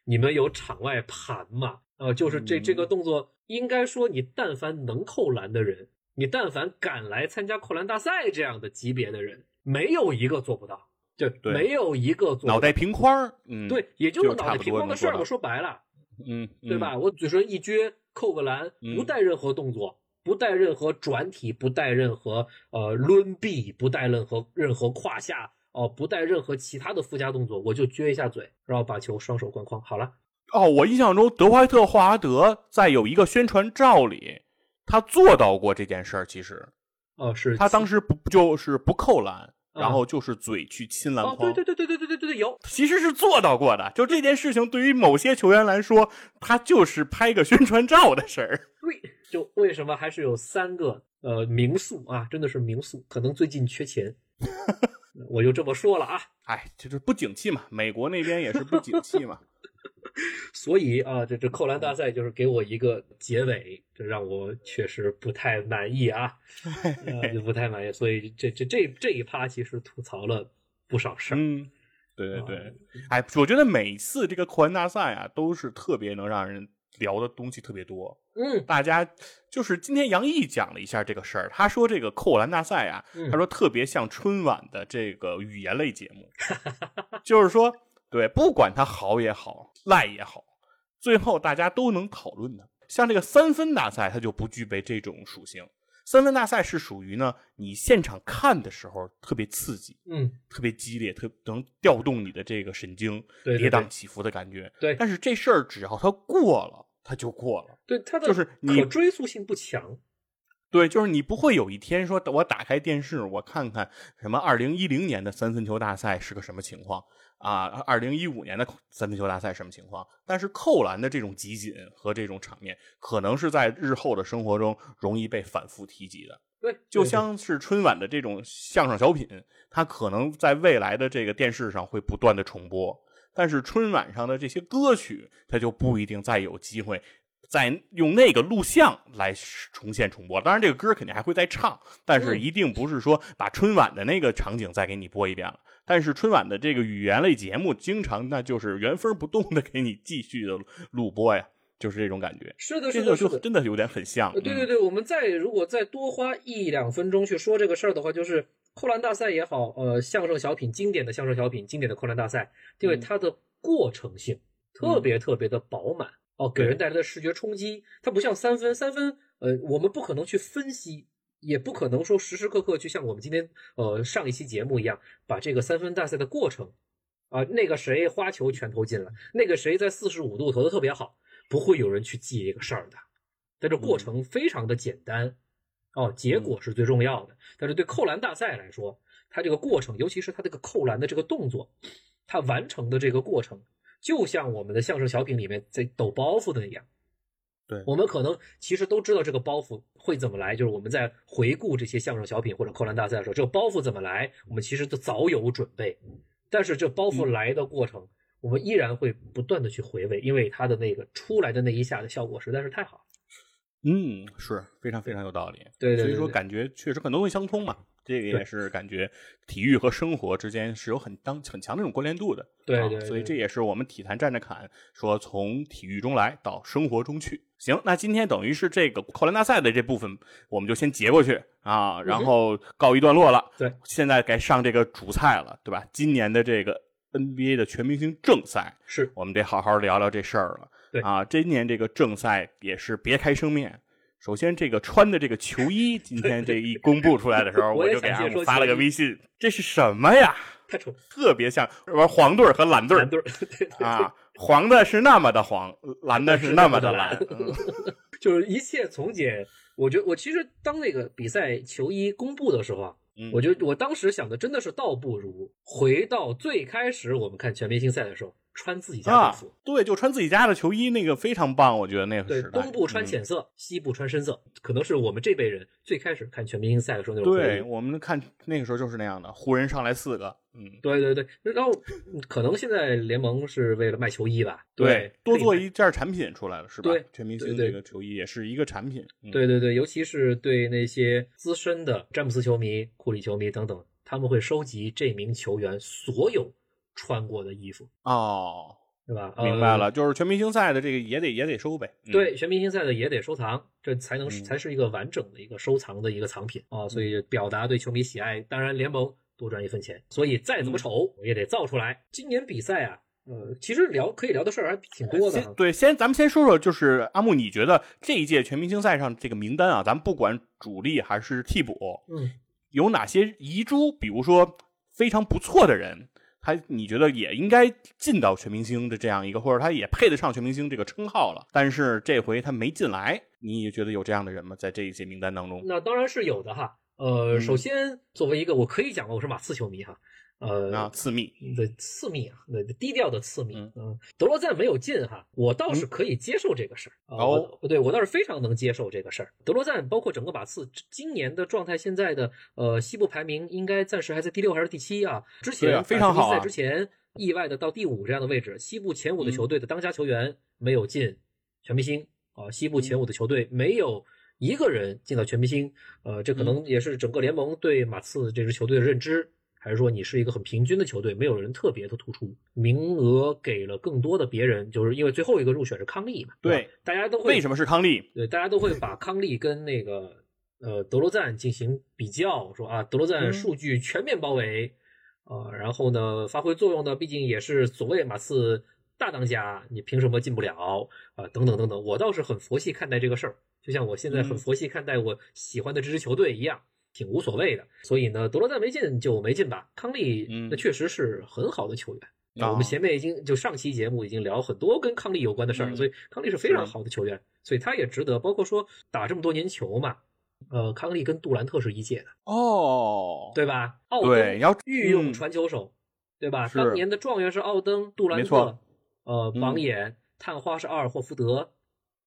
你们有场外盘吗？呃，就是这嗯这个动作，应该说你但凡能扣篮的人，你但凡敢来参加扣篮大赛这样的级别的人，没有一个做不到，就对没有一个做脑袋平框儿，嗯，，对，也就是脑袋平框的事儿嘛。多能做到说白了，嗯，对吧？我嘴唇一撅，扣个篮，不嗯带任何动作，不带任何转体，不带任何呃抡臂，不带任何任何胯下哦、不带任何其他的附加动作，我就撅一下嘴，然后把球双手灌筐，好了。哦，我印象中德怀特·霍华德在有一个宣传照里，他做到过这件事儿。其实，哦，是他当时不就是不扣篮，然后就是嘴去亲篮筐。对、哦、对对对对对对对，有，其实是做到过的。就这件事情，对于某些球员来说，他就是拍个宣传照的事儿。对，就为什么还是有三个呃民宿啊？真的是民宿，可能最近缺钱。(laughs) 我就这么说了啊，哎，就是不景气嘛，美国那边也是不景气嘛，(laughs) 所以啊，这这扣篮大赛就是给我一个结尾，这让我确实不太满意啊，(laughs) 呃，就不太满意。所以这这这这一趴其实吐槽了不少事儿。嗯，对对对啊，哎，我觉得每次这个扣篮大赛啊，都是特别能让人聊的东西特别多。嗯大家就是今天杨毅讲了一下这个事儿，他说这个扣篮大赛啊，嗯他说特别像春晚的这个语言类节目，(laughs) 就是说，对，不管他好也好，赖也好，最后大家都能讨论的。像这个三分大赛，它就不具备这种属性。三分大赛是属于呢，你现场看的时候特别刺激，嗯，特别激烈，特能调动你的这个神经，对对对跌宕起伏的感觉。对但是这事儿只要它过了，它就过了。对，它的就是你可追溯性不强。对，就是你不会有一天说，我打开电视，我看看什么二零一零年的三分球大赛是个什么情况啊，二零一五年的三分球大赛什么情况？但是扣篮的这种集锦和这种场面，可能是在日后的生活中容易被反复提及的。对，就像是春晚的这种相声小品，它可能在未来的这个电视上会不断的重播，但是春晚上的这些歌曲，它就不一定再有机会再用那个录像来重现重播。当然，这个歌肯定还会再唱，但是嗯一定不是说把春晚的那个场景再给你播一遍了。但是春晚的这个语言类节目，经常那就是原封不动的给你继续的录播呀，就是这种感觉。是的，是的。就真的有点很像。对对对，我们再如果再多花一两分钟去说这个事儿的话，就是扣篮大赛也好，呃，相声小品经典的相声小品，经典的扣篮大赛，因为嗯它的过程性特别特别的饱满哦，给人带来的视觉冲击，它不像三分，三分呃，我们不可能去分析。也不可能说时时刻刻就像我们今天呃上一期节目一样，把这个三分大赛的过程啊、那个谁花球全投进了，那个谁在四十五度投的特别好，不会有人去记这个事儿的。但这过程非常的简单，哦，结果是最重要的。但是对扣篮大赛来说，它这个过程，尤其是它这个扣篮的这个动作，它完成的这个过程，就像我们的相声小品里面在抖包袱的那样。对我们可能其实都知道这个包袱会怎么来，就是我们在回顾这些相声小品或者扣篮大赛的时候，这个包袱怎么来，我们其实都早有准备。但是这包袱来的过程，我们依然会不断的去回味，因为它的那个出来的那一下的效果实在是太好了。嗯，是非常非常有道理。对对对对所以说感觉确实很多东西相通嘛。这个也是感觉体育和生活之间是有很当很强的这种关联度的。啊对对对所以这也是我们体坛站着侃说从体育中来到生活中去。行，那今天等于是这个扣篮大赛的这部分，我们就先截过去啊，然后告一段落了。嗯对，现在该上这个主菜了，对吧？今年的这个 NBA 的全明星正赛，是我们得好好聊聊这事儿了。对啊，今年这个正赛也是别开生面。首先，这个穿的这个球衣，今天这一公布出来的时候，(laughs) 我就给阿发了个微信，这是什么呀？(laughs) 太丑，特别像玩黄队儿和蓝队儿蓝队儿，啊，黄的是那么的黄，蓝的是那么的蓝。嗯 (laughs) 就是一切从简。我觉得我其实当那个比赛球衣公布的时候啊，嗯我觉得我当时想的真的是倒不如回到最开始我们看全明星赛的时候，穿自己家啊队服。，对，就穿自己家的球衣，那个非常棒，我觉得那个对，时代。东部穿嗯浅色，西部穿深色，可能是我们这辈人最开始看全明星赛的时候那种对我们看那个时候就是那样的，湖人上来四个，嗯，对对对，然后可能现在联盟是为了卖球衣吧？对，多做一件产品出来了，是吧？对，全明星这个球衣也是一个产品。对对对，尤其是对那些资深的詹姆斯球迷、库里球迷等等，他们会收集这名球员所有穿过的衣服。哦。是吧？明白了，就是全明星赛的这个也得也得收呗。对，全明星赛的也得收藏，这才能才是一个完整的一个收藏的一个藏品啊。所以表达对球迷喜爱，当然联盟多赚一分钱，所以再怎么丑我也得造出来。今年比赛啊，呃，其实聊可以聊的事儿还挺多的。对，先咱们先说说，就是阿木，你觉得这一届全明星赛上这个名单啊，咱们不管主力还是替补，嗯，有哪些遗珠？比如说非常不错的人。他你觉得也应该进到全明星的这样一个，或者他也配得上全明星这个称号了，但是这回他没进来，你也觉得有这样的人吗？在这一些名单当中？那当然是有的哈。呃，首先作为一个我可以讲吗？我是马刺球迷哈。呃啊，次密的次密啊，那低调的次密。嗯，德罗赞没有进哈，我倒是可以接受这个事儿。哦，对我倒是非常能接受这个事儿。德罗赞包括整个马刺今年的状态，现在的呃西部排名应该暂时还在第六还是第七啊？之前非常好。在之前意外的到第五这样的位置，西部前五的球队的当家球员没有进全明星啊，西部前五的球队没有一个人进到全明星。呃，这可能也是整个联盟对马刺这支球队的认知。还是说你是一个很平均的球队，没有人特别的突出，名额给了更多的别人，就是因为最后一个入选是康利嘛？对，大家都会为什么是康利？对，大家都会把康利跟那个呃德罗赞进行比较，说啊德罗赞数据全面包围，呃，然后呢发挥作用呢，毕竟也是所谓马刺大当家，你凭什么进不了啊？等等等等，我倒是很佛系看待这个事儿，就像我现在很佛系看待我喜欢的这支球队一样。挺无所谓的，所以呢，德罗赞没进就没进吧。康利那确实是很好的球员，我们前面已经就上期节目已经聊很多跟康利有关的事儿，所以康利是非常好的球员，所以他也值得。包括说打这么多年球嘛，呃，康利跟杜兰特是一届的哦，对吧？奥登御用传球手，对吧？当年的状元是奥登，杜兰特，呃，榜眼探花是阿尔霍福德。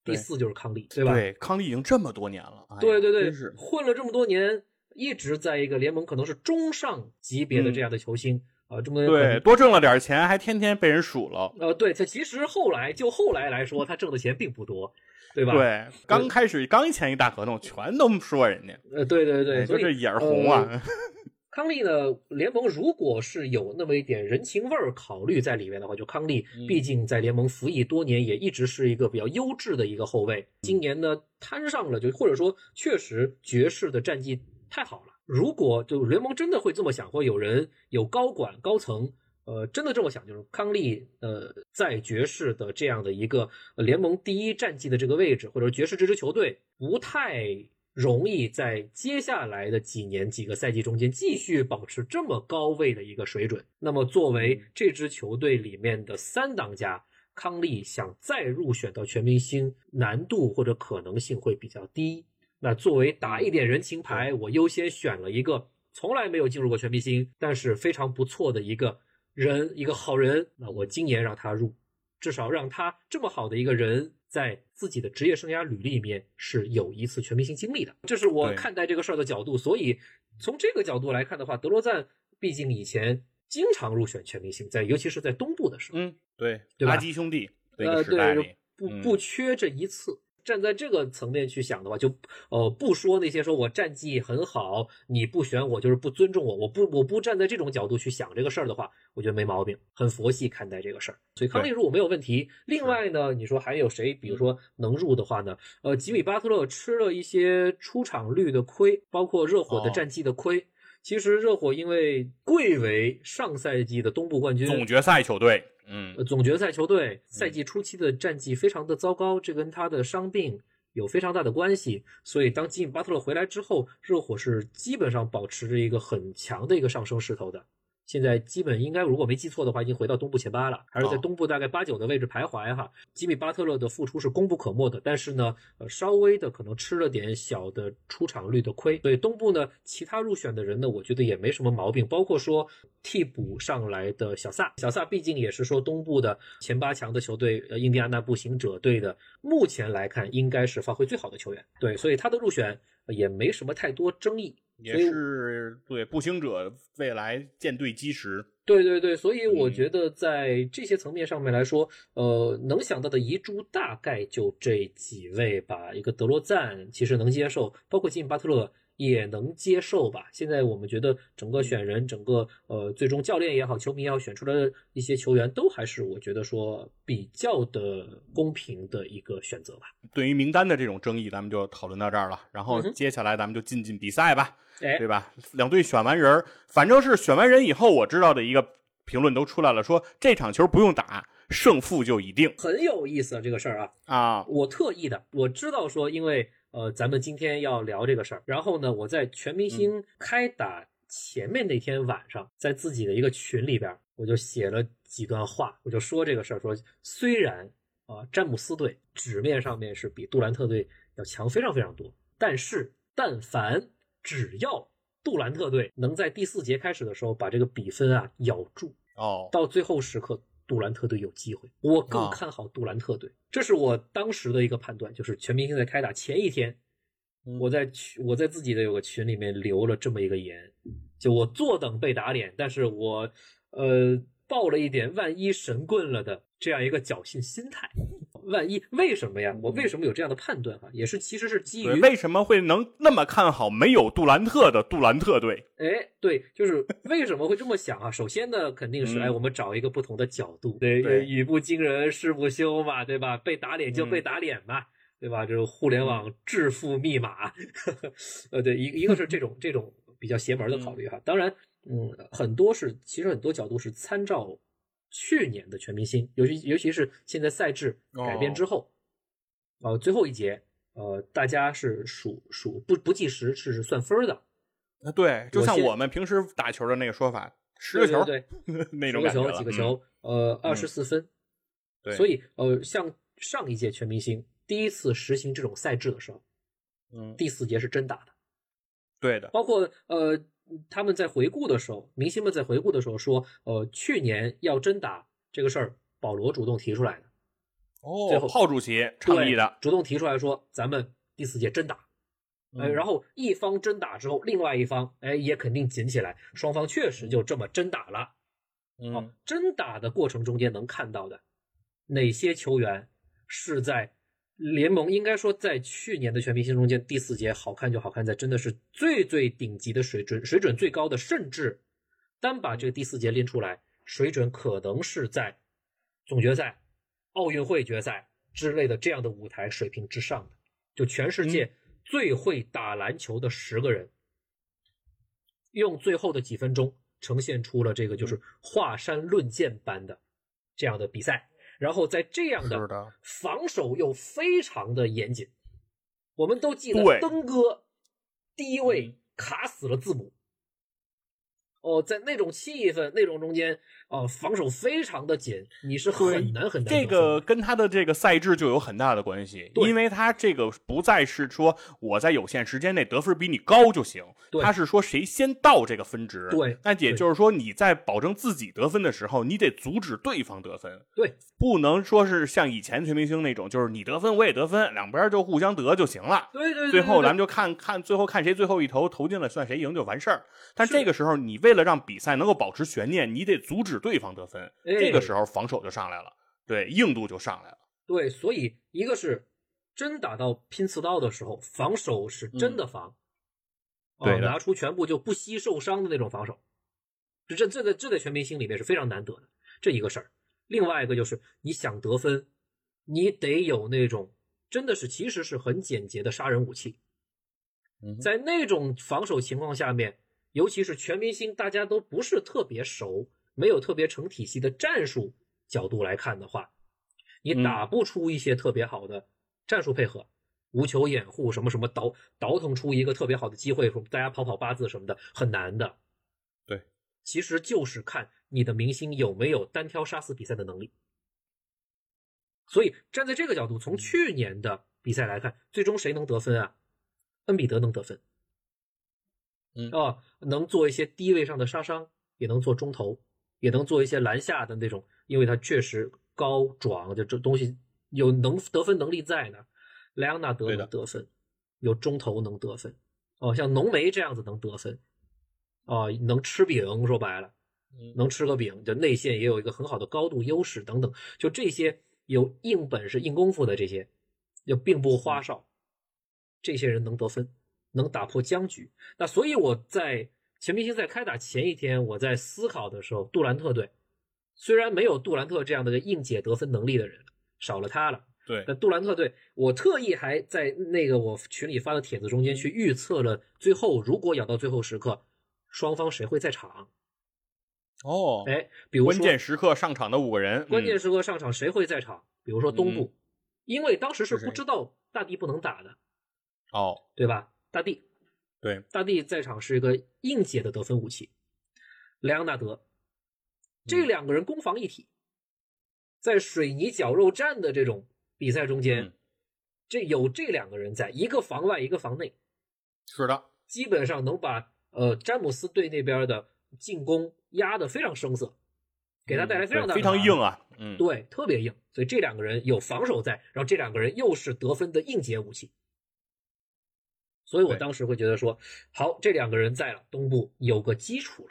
第四就是康利，对吧？对，康利已经这么多年了，对对对，混了这么多年。一直在一个联盟可能是中上级别的这样的球星啊，这么对多挣了点钱，还天天被人数了。呃，对他其实后来就后来来说，他挣的钱并不多，对吧？对，刚开始刚签一大合同，全都说人家。呃，对对对，就这眼红啊。(laughs) 康利呢，联盟如果是有那么一点人情味儿考虑在里面的话，就康利毕竟在联盟服役多年，也一直是一个比较优质的一个后卫。今年呢，摊上了就或者说确实爵士的战绩。太好了！如果就联盟真的会这么想，或有人有高管高层，呃，真的这么想，就是康利，呃，在爵士的这样的一个联盟第一战绩的这个位置，或者爵士这支球队不太容易在接下来的几年几个赛季中间继续保持这么高位的一个水准。那么，作为这支球队里面的三当家，康利想再入选到全明星，难度或者可能性会比较低。那作为打一点人情牌，我优先选了一个从来没有进入过全明星，但是非常不错的一个人，一个好人。那我今年让他入，至少让他这么好的一个人，在自己的职业生涯履历里面是有一次全明星经历的。这是我看待这个事儿的角度。所以从这个角度来看的话，德罗赞毕竟以前经常入选全明星，在尤其是在东部的时候，嗯，对，对吧？垃圾兄弟呃，对，不不缺这一次。站在这个层面去想的话，就呃不说那些说我战绩很好，你不选我就是不尊重我，我不我不站在这种角度去想这个事儿的话，我觉得没毛病，很佛系看待这个事儿。所以康利入没有问题。另外呢，你说还有谁，比如说能入的话呢？呃，吉米巴特勒吃了一些出场率的亏，包括热火的战绩的亏。其实热火因为贵为上赛季的东部冠军，总决赛球队。嗯，总决赛球队赛季初期的战绩非常的糟糕，这跟他的伤病有非常大的关系。所以当吉米巴特勒回来之后，热火是基本上保持着一个很强的一个上升势头的。现在基本应该，如果没记错的话，已经回到东部前八了，还是在东部大概八九的位置徘徊哈。吉米巴特勒的复出是功不可没的，但是呢，呃，稍微的可能吃了点小的出场率的亏。所以东部呢，其他入选的人呢，我觉得也没什么毛病，包括说替补上来的小萨，小萨毕竟也是说东部的前八强的球队，呃，印第安纳步行者队的，目前来看应该是发挥最好的球员。对，所以他的入选也没什么太多争议。也是对步行者未来舰队基石。对对对，所以我嗯觉得在这些层面上面来说，呃，能想到的遗珠大概就这几位吧。一个德罗赞其实能接受，包括吉姆巴特勒也能接受吧。现在我们觉得整个选人，整个呃最终教练也好，球迷也好，选出来的一些球员都还是我觉得说比较的公平的一个选择吧。对于名单的这种争议，咱们就讨论到这儿了。然后接下来咱们就进进比赛吧。哎对，吧？两队选完人儿，反正是选完人以后，我知道的一个评论都出来了，说这场球不用打，胜负就已定很有意思啊，这个事儿啊。啊。我特意的，我知道说，因为呃，咱们今天要聊这个事儿，然后呢，我在全明星开打前面那天晚上，在自己的一个群里边，我就写了几段话，我就说这个事儿，说虽然啊，詹姆斯队纸面上面是比杜兰特队要强非常非常多，但是但凡只要杜兰特队能在第四节开始的时候把这个比分啊咬住，哦，到最后时刻，杜兰特队有机会。我更啊看好杜兰特队，这是我当时的一个判断。就是全明星在开打前一天，嗯我在群我在自己的有个群里面留了这么一个言，就我坐等被打脸，但是我呃抱了一点万一神棍了的这样一个侥幸心态。万一为什么呀？我为什么有这样的判断哈？也是其实是基于对，为什么会能那么看好没有杜兰特的杜兰特队？哎，对，就是为什么会这么想啊？首先呢，肯定是嗯哎，我们找一个不同的角度，对，对语不惊人誓不休嘛，对吧？被打脸就被嗯打脸嘛，对吧？就是互联网致富密码，(laughs) 呃，对，一一个是这种这种比较邪门的考虑哈，当然，嗯，很多是其实很多角度是参照去年的全明星，尤其尤其是现在赛制改变之后，呃，最后一节，呃，大家是数数不不计时是算分的。啊对，就像我们平时打球的那个说法，十个球对对对，那十个球种感觉了几个球，呃，二十四分。对所以呃，像上一届全明星第一次实行这种赛制的时候，嗯，第四节是真打的，对的，包括呃，他们在回顾的时候，明星们在回顾的时候说，呃，去年要真打这个事儿，保罗主动提出来的，最哦后，炮主席倡议的，主动提出来说，咱们第四届真打。哎，然后后一方真打之后，另外一方哎也肯定紧起来，双方确实就这么真打了。哦嗯，真打的过程中间能看到的哪些球员是在联盟应该说在去年的全明星中间第四节好看就好看在真的是最最顶级的水准，水准最高的，甚至单把这个第四节拎出来，水准可能是在总决赛、奥运会决赛之类的这样的舞台水平之上的，就全世界最会打篮球的十个人，用最后的几分钟呈现出了这个就是华山论剑般的这样的比赛，然后在这样的的，防守又非常的严谨。我们都记得登哥第一位嗯卡死了字母。哦，在那种气氛、那种中间，哦，防守非常的紧，你是很难很难这个跟他的这个赛制就有很大的关系，因为他这个不再是说我在有限时间内得分比你高就行，他是说谁先到这个分值。对那也就是说你在保证自己得分的时候，你得阻止对方得分，对不能说是像以前全明星那种，就是你得分我也得分，两边就互相得就行了。对对对，最后咱们就看看最后看谁最后一投投进了算谁赢就完事儿。但这个时候你为了让比赛能够保持悬念，你得阻止对方得分，哎这个时候防守就上来了，对，硬度就上来了。对，所以一个是真打到拼刺刀的时候，防守是真的防，对的。拿出全部就不惜受伤的那种防守，这这这在这在全明星里面是非常难得的这一个事儿。另外一个就是你想得分，你得有那种真的是其实是很简洁的杀人武器，在那种防守情况下面，尤其是全明星大家都不是特别熟，没有特别成体系的战术角度来看的话，你嗯打不出一些特别好的战术配合，无球掩护什么什么倒倒腾出一个特别好的机会，大家跑跑八字什么的，很难的。对，其实就是看你的明星有没有单挑杀死比赛的能力。所以站在这个角度，从去年的比赛来看，最终谁能得分啊？恩比德能得分，嗯啊，能做一些低位上的杀伤，也能做中投，也能做一些篮下的那种，因为他确实高壮，就这东西有能得分能力在那。莱昂纳德的能得分，有中投能得分，哦，像浓眉这样子能得分，哦，能吃饼，说白了，能吃个饼，就内线也有一个很好的高度优势等等，就这些有硬本事、硬功夫的这些，就并不花哨，这些人能得分，能打破僵局。那所以我在全明星赛开打前一天，我在思考的时候，杜兰特队虽然没有杜兰特这样的硬解得分能力的人，少了他了。对，那杜兰特队，我特意还在那个我群里发的帖子中间去预测了，最后如果咬到最后时刻，双方谁会在场？哦，哎，比如关键时刻上场的五个人，关键时刻上场谁会在场？比如说东部，因为当时是是不知道大帝不能打的，哦，对吧？大帝，对，大帝在场是一个硬解的得分武器，莱昂纳德，这两个人攻防一体，在水泥绞肉战的这种比赛中间，嗯。这有这两个人在，一个防外，一个防内，是的，基本上能把呃詹姆斯队那边的进攻压得非常生涩，给他带来非常大的嗯非常硬啊，嗯，对，特别硬。所以这两个人有防守在，然后这两个人又是得分的硬解武器，所以我当时会觉得说，好，这两个人在了，东部有个基础了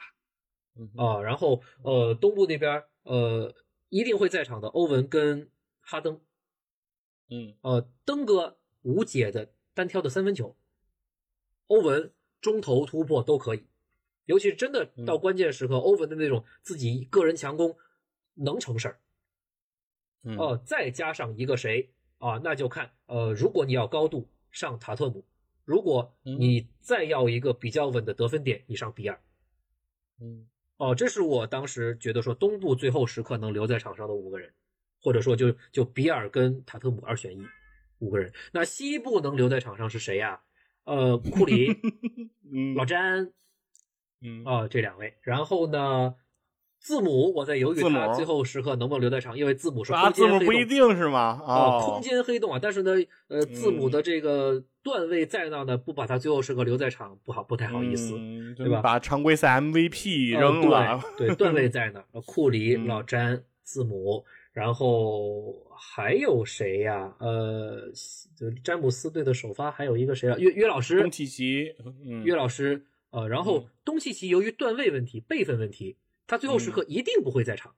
嗯。啊。然后呃，东部那边呃一定会在场的欧文跟哈登，嗯。呃，登哥无解的单挑的三分球，欧文中投突破都可以，尤其是真的到嗯关键时刻，欧文的那种自己个人强攻能成事儿。嗯。哦，再加上一个谁啊，那就看呃，如果你要高度上塔特姆，如果嗯你再要一个比较稳的得分点，你上比尔。嗯哦，这是我当时觉得说东部最后时刻能留在场上的五个人，或者说就就比尔跟塔特姆二选一，五个人。那西部能留在场上是谁呀？呃，库里、(laughs) 嗯老詹嗯啊、这两位。然后呢，字母我在犹豫他最后时刻能不能留在场，因为字母是啊，字母不一。定是吗？哦，哦，空间黑洞啊，但是呢，呃，字母嗯的这个段位在那呢，不把他最后时刻留在场，不好，不太好意思。嗯对吧把常规赛 MVP 呃扔了，对对，段位在那，呃 (laughs) 库里、嗯老詹、字母，然后还有谁呀？呃，就詹姆斯队的首发还有一个谁啊？约约老师东，契奇，嗯，约老师，呃，然后嗯东契奇由于段位问题、辈分问题，他最后时刻一定不会在场。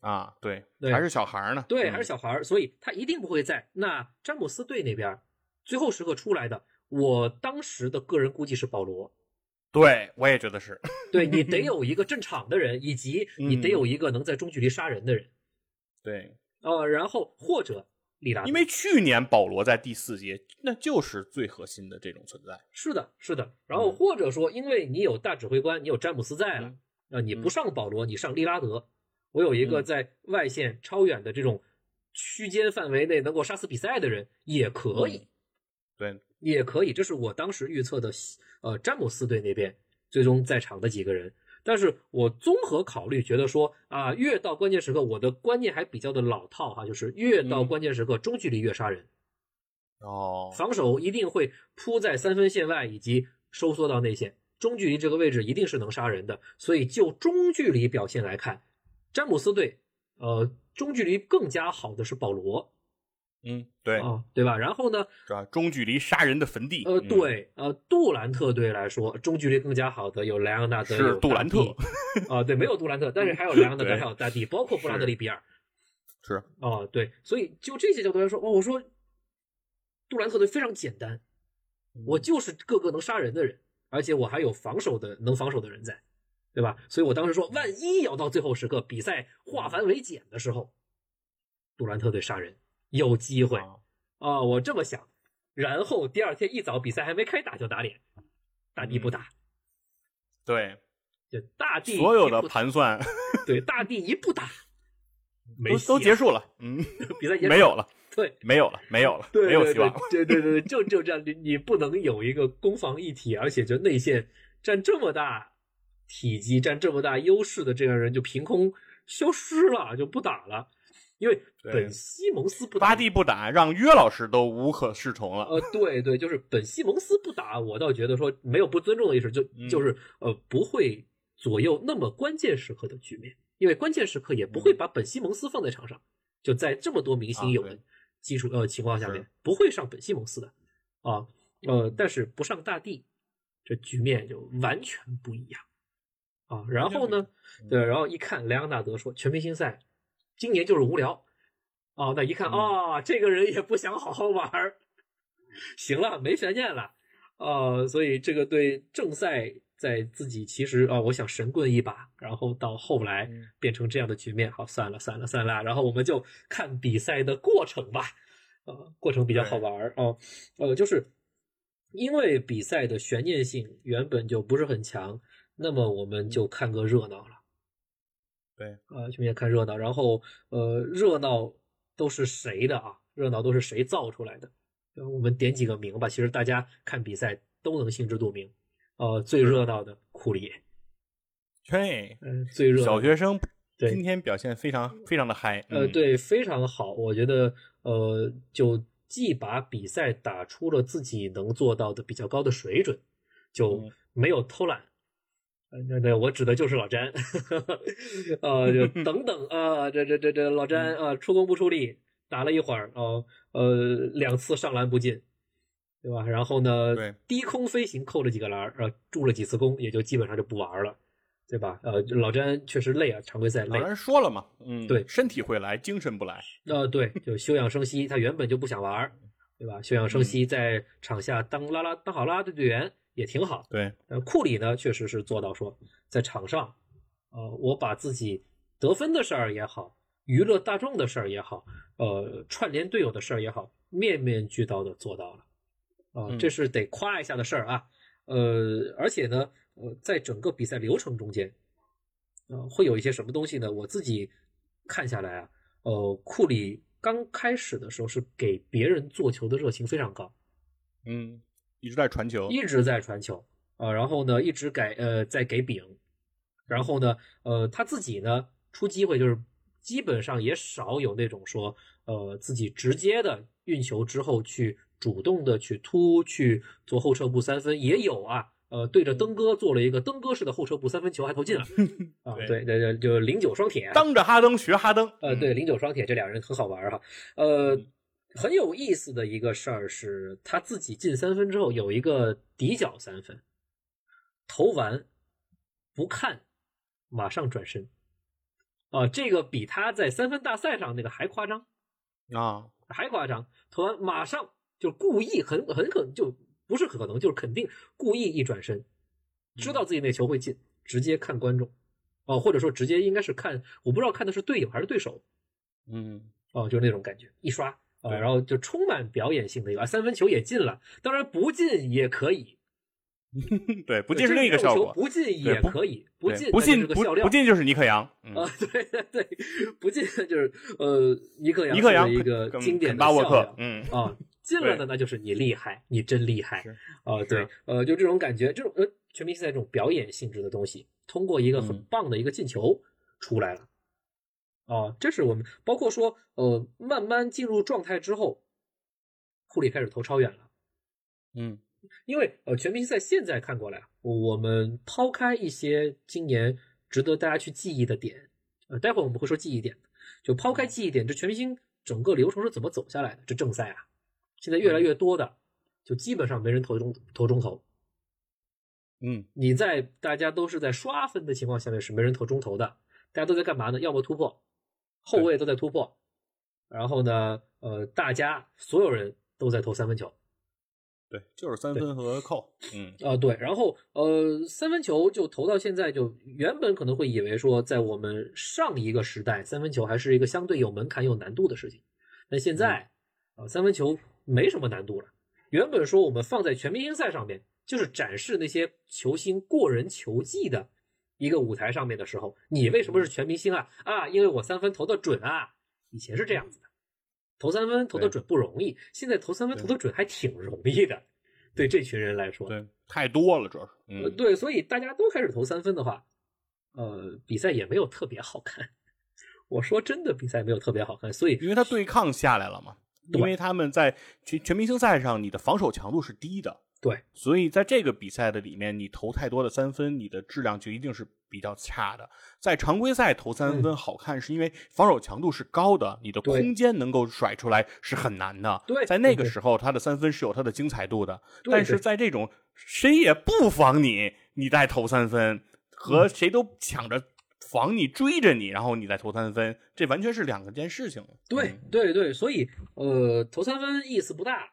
啊，对，对还是小孩儿呢，对，嗯还是小孩儿，所以他一定不会在。那詹姆斯队那边最后时刻出来的，我当时的个人估计是保罗。对，我也觉得是，对你得 (laughs) 有一个镇场的人，以及你得嗯有一个能在中距离杀人的人。对，呃，然后或者利拉德，因为去年保罗在第四节，那就是最核心的这种存在，是的，是的。然后嗯或者说，因为你有大指挥官，你有詹姆斯在了嗯，呃，你嗯不上保罗，你上利拉德，我有一个嗯在外线超远的这种区间范围内能够杀死比赛的人也可以。嗯对，也可以，这是我当时预测的，呃，詹姆斯队那边最终在场的几个人。但是我综合考虑，觉得说啊，越到关键时刻，我的观念还比较的老套哈，就是越到嗯。关键时刻，中距离越杀人，哦，防守一定会扑在三分线外以及收缩到内线，中距离这个位置一定是能杀人的。所以就中距离表现来看，詹姆斯队，呃，中距离更加好的是保罗嗯，对，啊，对吧？然后呢，是吧？中距离杀人的坟地，呃，嗯，对，呃，杜兰特队来说，中距离更加好的有莱昂纳德，是杜兰特帝，啊、对，没有杜兰特，但是还有莱昂纳德，(laughs) 还有大帝，包括布拉德利比尔，是，哦，对，所以就这些角度来说，哦，我说杜兰特队非常简单，嗯我就是个个能杀人的人，而且我还有防守的能防守的人在，对吧？所以我当时说，万一要到最后时刻，比赛化繁为简的时候，杜兰特队杀人有机会。啊啊、我这么想，然后第二天一早比赛还没开打就打脸，大帝不打，对，就大帝所有的盘算对大帝一不打，(laughs) 没都结束了，嗯，(laughs) 比赛结束没有了，对。没有了，没有了，对，没有希望了，对对对对，就就这样，你你不能有一个攻防一体，而且就内线占这么大体积、占这么大优势的这样人，就凭空消失了，就不打了。因为本西蒙斯不打巴蒂不打，让约老师都无可适从了，呃，对对，就是本西蒙斯不打，我倒觉得说没有不尊重的意思，就嗯就是呃不会左右那么关键时刻的局面，因为关键时刻也不会把本西蒙斯放在场上，就在这么多明星有的基础呃情况下面，不会上本西蒙斯的啊呃，但是不上大帝这局面就完全不一样。啊。然后呢，对，然后一看莱昂纳德说全明星赛今年就是无聊。啊，那一看啊，这个人也不想好好玩儿，行了，没悬念了。啊，所以这个对正赛在自己其实啊，我想神棍一把，然后到后来变成这样的局面，好，算了算了算了，然后我们就看比赛的过程吧，呃，过程比较好玩儿啊，呃，就是因为比赛的悬念性原本就不是很强，那么我们就看个热闹了。对，啊，全面看热闹，然后呃，热闹都是谁的啊？热闹都是谁造出来的？我们点几个名吧，其实大家看比赛都能心知肚明。呃，最热闹的库里，对，嗯，最热小学生，对，今天表现非常非常的嗨，呃，对，非常好，我觉得呃，就既把比赛打出了自己能做到的比较高的水准，就没有偷懒。呃，对对，我指的就是老詹，啊，(laughs) 就 (laughs) 等等啊，这这这这老詹啊，出工不出力，打了一会儿哦，呃，两次上篮不进，对吧？然后呢，对，低空飞行扣了几个篮，呃，助了几次攻，也就基本上就不玩了，对吧？呃，老詹确实累啊，常规赛累。老詹说了嘛，嗯，对，身体会来，精神不来。呃，对，就休养生息，他原本就不想玩，对吧？休养生息，在场下当拉拉当好拉拉队队员。也挺好，对。呃，库里呢，确实是做到说，在场上，呃，我把自己得分的事儿也好，娱乐大众的事儿也好，呃，串联队友的事儿也好，面面俱到的做到了，啊，这是得夸一下的事儿啊。呃，而且呢，呃，在整个比赛流程中间，呃，会有一些什么东西呢？我自己看下来啊，呃，库里刚开始的时候是给别人做球的热情非常高，嗯。一直在传球，一直在传球啊，然后呢，一直改呃在给饼，然后呢，呃他自己呢出机会就是基本上也少有那种说呃自己直接的运球之后去主动的去突去做后撤步三分也有啊，呃对着登哥做了一个登哥式的后撤步三分球还投进了 (laughs) 啊，对对对，就零九双铁，当着哈登学哈登，呃对零九双铁这两人很好玩哈，呃。很有意思的一个事儿是，他自己进三分之后有一个底角三分，投完不看，马上转身，啊，这个比他在三分大赛上那个还夸张啊，还夸张，投完马上就故意很很可能就不是可能就是肯定故意一转身，知道自己那球会进，直接看观众，哦，或者说直接应该是看，我不知道看的是队友还是对手，嗯，哦，就是那种感觉，一刷。啊，然后就充满表演性的一个三分球也进了，当然不进也可以。(laughs) 对，不进是另一个效果，不进也可以，不进不进不不进就是尼克杨啊，对对 (laughs) 对，不进就是呃尼克杨尼克杨一个经典的笑料，嗯。啊，进了的那就是你厉害，你真厉害啊，对，呃，就这种感觉，这种呃全明星赛这种表演性质的东西，通过一个很棒的一个进球出来了。啊，这是我们包括说，呃，慢慢进入状态之后，库里开始投超远了。嗯，因为呃，全明星赛现在看过来，我们抛开一些今年值得大家去记忆的点，呃，待会儿我们会说记忆点，就抛开记忆点，这全明星整个流程是怎么走下来的？这正赛啊，现在越来越多的，就基本上没人投中投中投。嗯，你在大家都是在刷分的情况下面是没人投中投的，大家都在干嘛呢？要么突破。后卫都在突破，然后呢，呃，大家所有人都在投三分球，对，就是三分和扣，嗯，啊，对，然后呃，三分球就投到现在，就原本可能会以为说，在我们上一个时代，三分球还是一个相对有门槛、有难度的事情，但现在啊，三分球没什么难度了。原本说我们放在全明星赛上面，就是展示那些球星过人球技的。一个舞台上面的时候，你为什么是全明星啊？啊，因为我三分投的准啊！以前是这样子的，投三分投的准不容易，现在投三分投的准还挺容易的。对这群人来说，对太多了，主要是，呃，对，所以大家都开始投三分的话，呃，比赛也没有特别好看。我说真的，比赛没有特别好看，所以因为他对抗下来了嘛，因为他们在全全明星赛上，你的防守强度是低的，对，所以在这个比赛的里面，你投太多的三分，你的质量就一定是比较差的。在常规赛投三分好看，是因为防守强度是高的，你的空间能够甩出来是很难的。对在那个时候，他的三分是有它的精彩度的。对但是在这种谁也不防你，你再投三分，和嗯谁都抢着防你、追着你，然后你再投三分，这完全是两个件事情。对嗯对对，所以呃，投三分意思不大，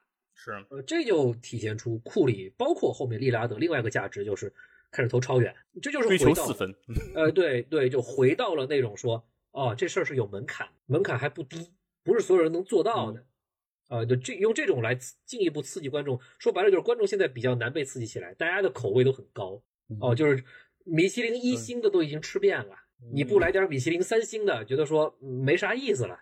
是呃，这就体现出库里包括后面利拉德另外一个价值就是开始投超远，这就是追回到求四分。呃，对对，就回到了那种说，哦，这事儿是有门槛，门槛还不低，不是所有人能做到的。啊、就这用这种来进一步刺激观众，说白了就是观众现在比较难被刺激起来，大家的口味都很高哦，就是米其林一星的都已经吃遍了，你不来点米其林三星的，觉得说嗯没啥意思了，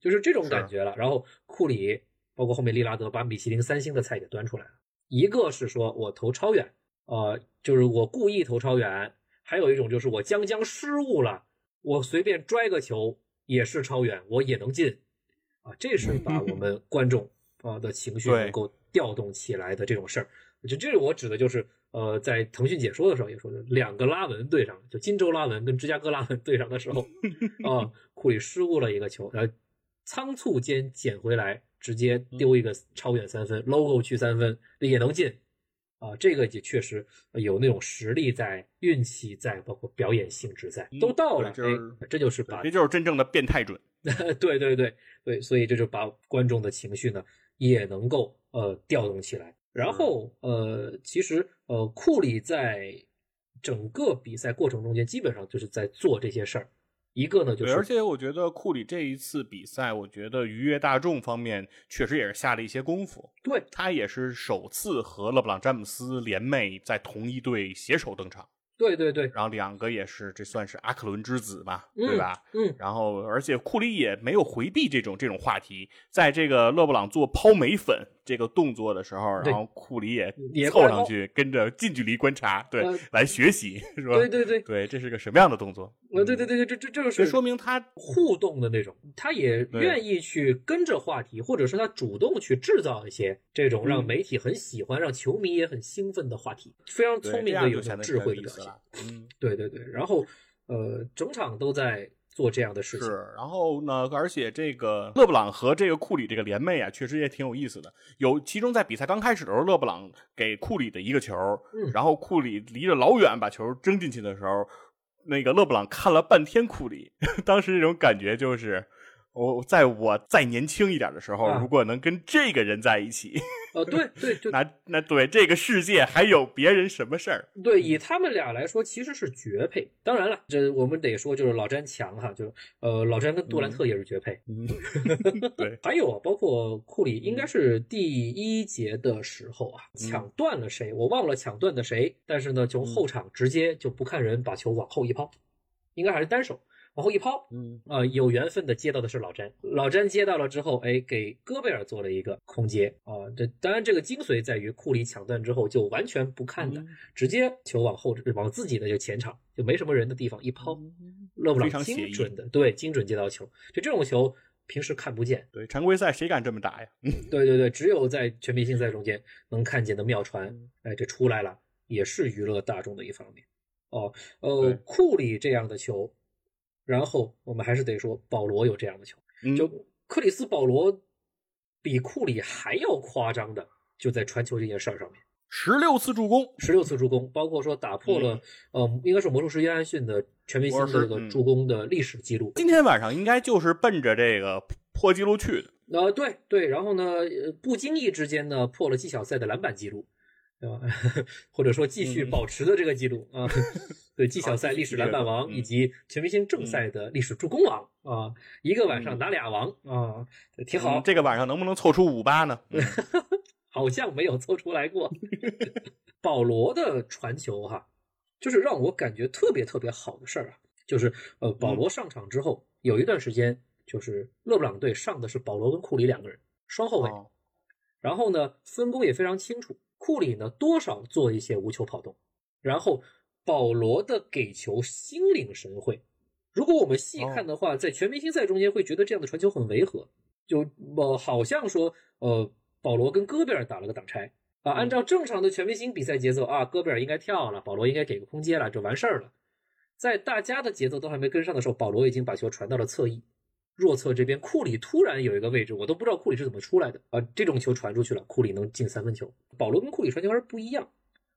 就是这种感觉了。然后库里包括后面利拉德把米其林三星的菜给端出来了，一个是说我投超远，呃，就是我故意投超远，还有一种就是我将将失误了，我随便拽个球也是超远，我也能进，啊，这是把我们观众啊的情绪能够调动起来的这种事儿。就这我指的就是，呃，在腾讯解说的时候也说的，两个拉文对上，就金州拉文跟芝加哥拉文对上的时候，啊，(laughs) 库里失误了一个球，然后仓促间捡回来，直接丢一个超远三分，logo 区三分也能进，啊，这个也确实有那种实力在、运气在，包括表演性质在，都到了，这就是把这就是真正的变态准。(laughs) 对对对对，所以这就把观众的情绪呢也能够呃调动起来。然后呃，其实呃，库里在整个比赛过程中间，基本上就是在做这些事儿。一个呢就是，而且我觉得库里这一次比赛，我觉得愉悦大众方面确实也是下了一些功夫。对他也是首次和勒布朗·詹姆斯联袂在同一队携手登场，对对对，然后两个也是这算是阿克伦之子吧，嗯对吧？嗯，然后，而且库里也没有回避这种这种话题，在这个勒布朗做抛眉粉这个动作的时候，然后库里也凑上去跟着近距离观察，对，呃来学习，是吧？对对对，对，这是个什么样的动作？呃，对对对对，这这这就是说明他互动的那种，他也愿意去跟着话题，或者是他主动去制造一些这种让嗯媒体很喜欢、让球迷也很兴奋的话题，非常聪明的有智慧的表现。嗯，对对对，然后呃，整场都在做这样的事情。是。然后呢，而且这个勒布朗和这个库里这个联袂啊，确实也挺有意思的。有其中在比赛刚开始的时候，勒布朗给库里的一个球，嗯然后库里离着老远把球扔进去的时候，那个勒布朗看了半天库里，(laughs) 当时那种感觉就是。我在我再年轻一点的时候，啊如果能跟这个人在一起，呃，对对，对 (laughs) 那那对这个世界还有别人什么事儿？对，以他们俩来说，其实是绝配。当然了，这我们得说，就是老詹强哈，就呃，老詹跟杜兰特也是绝配。嗯，(laughs) (laughs) 对，还有啊，包括库里，应该是第一节的时候啊，嗯抢断了谁，我忘了抢断的谁，但是呢，从后场直接就不看人，把球往后一抛，应该还是单手往后一抛，嗯啊、有缘分的接到的是老詹，老詹接到了之后，哎，给戈贝尔做了一个空接啊。这当然，这个精髓在于库里抢断之后就完全不看的，嗯直接球往后往自己的就前场就没什么人的地方一抛，勒布朗非常精准的对精准接到球，就这种球平时看不见，对，常规赛谁敢这么打呀？(laughs) 对对对，只有在全明星赛中间能看见的妙传，哎，这出来了，也是娱乐大众的一方面。哦，呃，库里这样的球，然后我们还是得说保罗有这样的球，嗯。就克里斯保罗比库里还要夸张的，就在传球这件事儿上面，十六次助攻，十六次助攻，包括说打破了、呃，应该是魔术师约翰逊的全明星的这个助攻的历史记录。今天晚上应该就是奔着这个破纪录去的。呃，对对，然后呢，呃不经意之间呢，破了技巧赛的篮板记录，对吧？(laughs) 或者说继续嗯保持的这个记录啊，(laughs) 对，技巧赛历史篮板王嗯以及全明星正赛的历史助攻王啊，一个晚上拿俩王啊，挺好嗯。这个晚上能不能凑出五八呢？嗯 (laughs) 好像没有凑出来过。保罗的传球哈，就是让我感觉特别特别好的事儿啊，就是呃，保罗上场之后、有一段时间，就是勒布朗队上的是保罗跟库里两个人双后卫，哦然后呢分工也非常清楚，库里呢多少做一些无球跑动，然后保罗的给球心领神会。如果我们细看的话，在全明星赛中间会觉得这样的传球很违和，就呃好像说呃保罗跟戈贝尔打了个挡拆啊，按照正常的全明星比赛节奏啊，戈贝尔应该跳了，保罗应该给个空接了，就完事儿了。在大家的节奏都还没跟上的时候，保罗已经把球传到了侧翼，弱侧这边，库里突然有一个位置，我都不知道库里是怎么出来的啊，这种球传出去了，库里能进三分球。保罗跟库里传球还是不一样，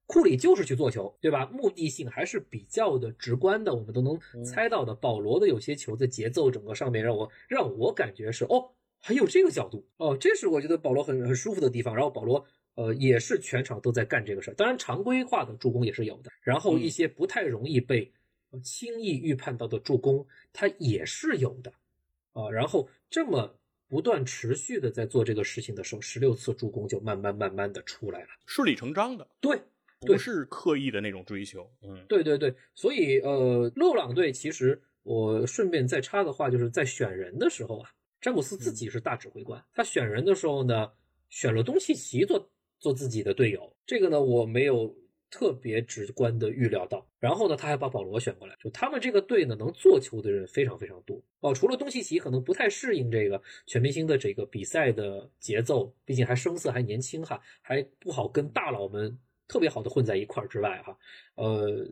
库里就是去做球，对吧？目的性还是比较的直观的，我们都能猜到的。保罗的有些球的节奏，整个上面让我让我感觉是哦，还有这个角度哦，这是我觉得保罗很很舒服的地方。然后保罗。呃，也是全场都在干这个事儿，当然常规化的助攻也是有的，然后一些不太容易被轻易预判到的助攻，它也是有的，啊，然后这么不断持续的在做这个事情的时候，十六次助攻就慢慢慢慢的出来了，顺理成章的，对，不是刻意的那种追求，嗯，对对对，所以呃，勒布朗队其实我顺便再插个话，就是在选人的时候啊，詹姆斯自己是大指挥官，他选人的时候呢，选了东契奇做。做自己的队友，这个呢我没有特别直观的预料到。然后呢，他还把保罗选过来，就他们这个队呢能做球的人非常非常多哦。除了东契奇可能不太适应这个全明星的这个比赛的节奏，毕竟还生涩还年轻哈，还不好跟大佬们特别好的混在一块儿之外哈，呃。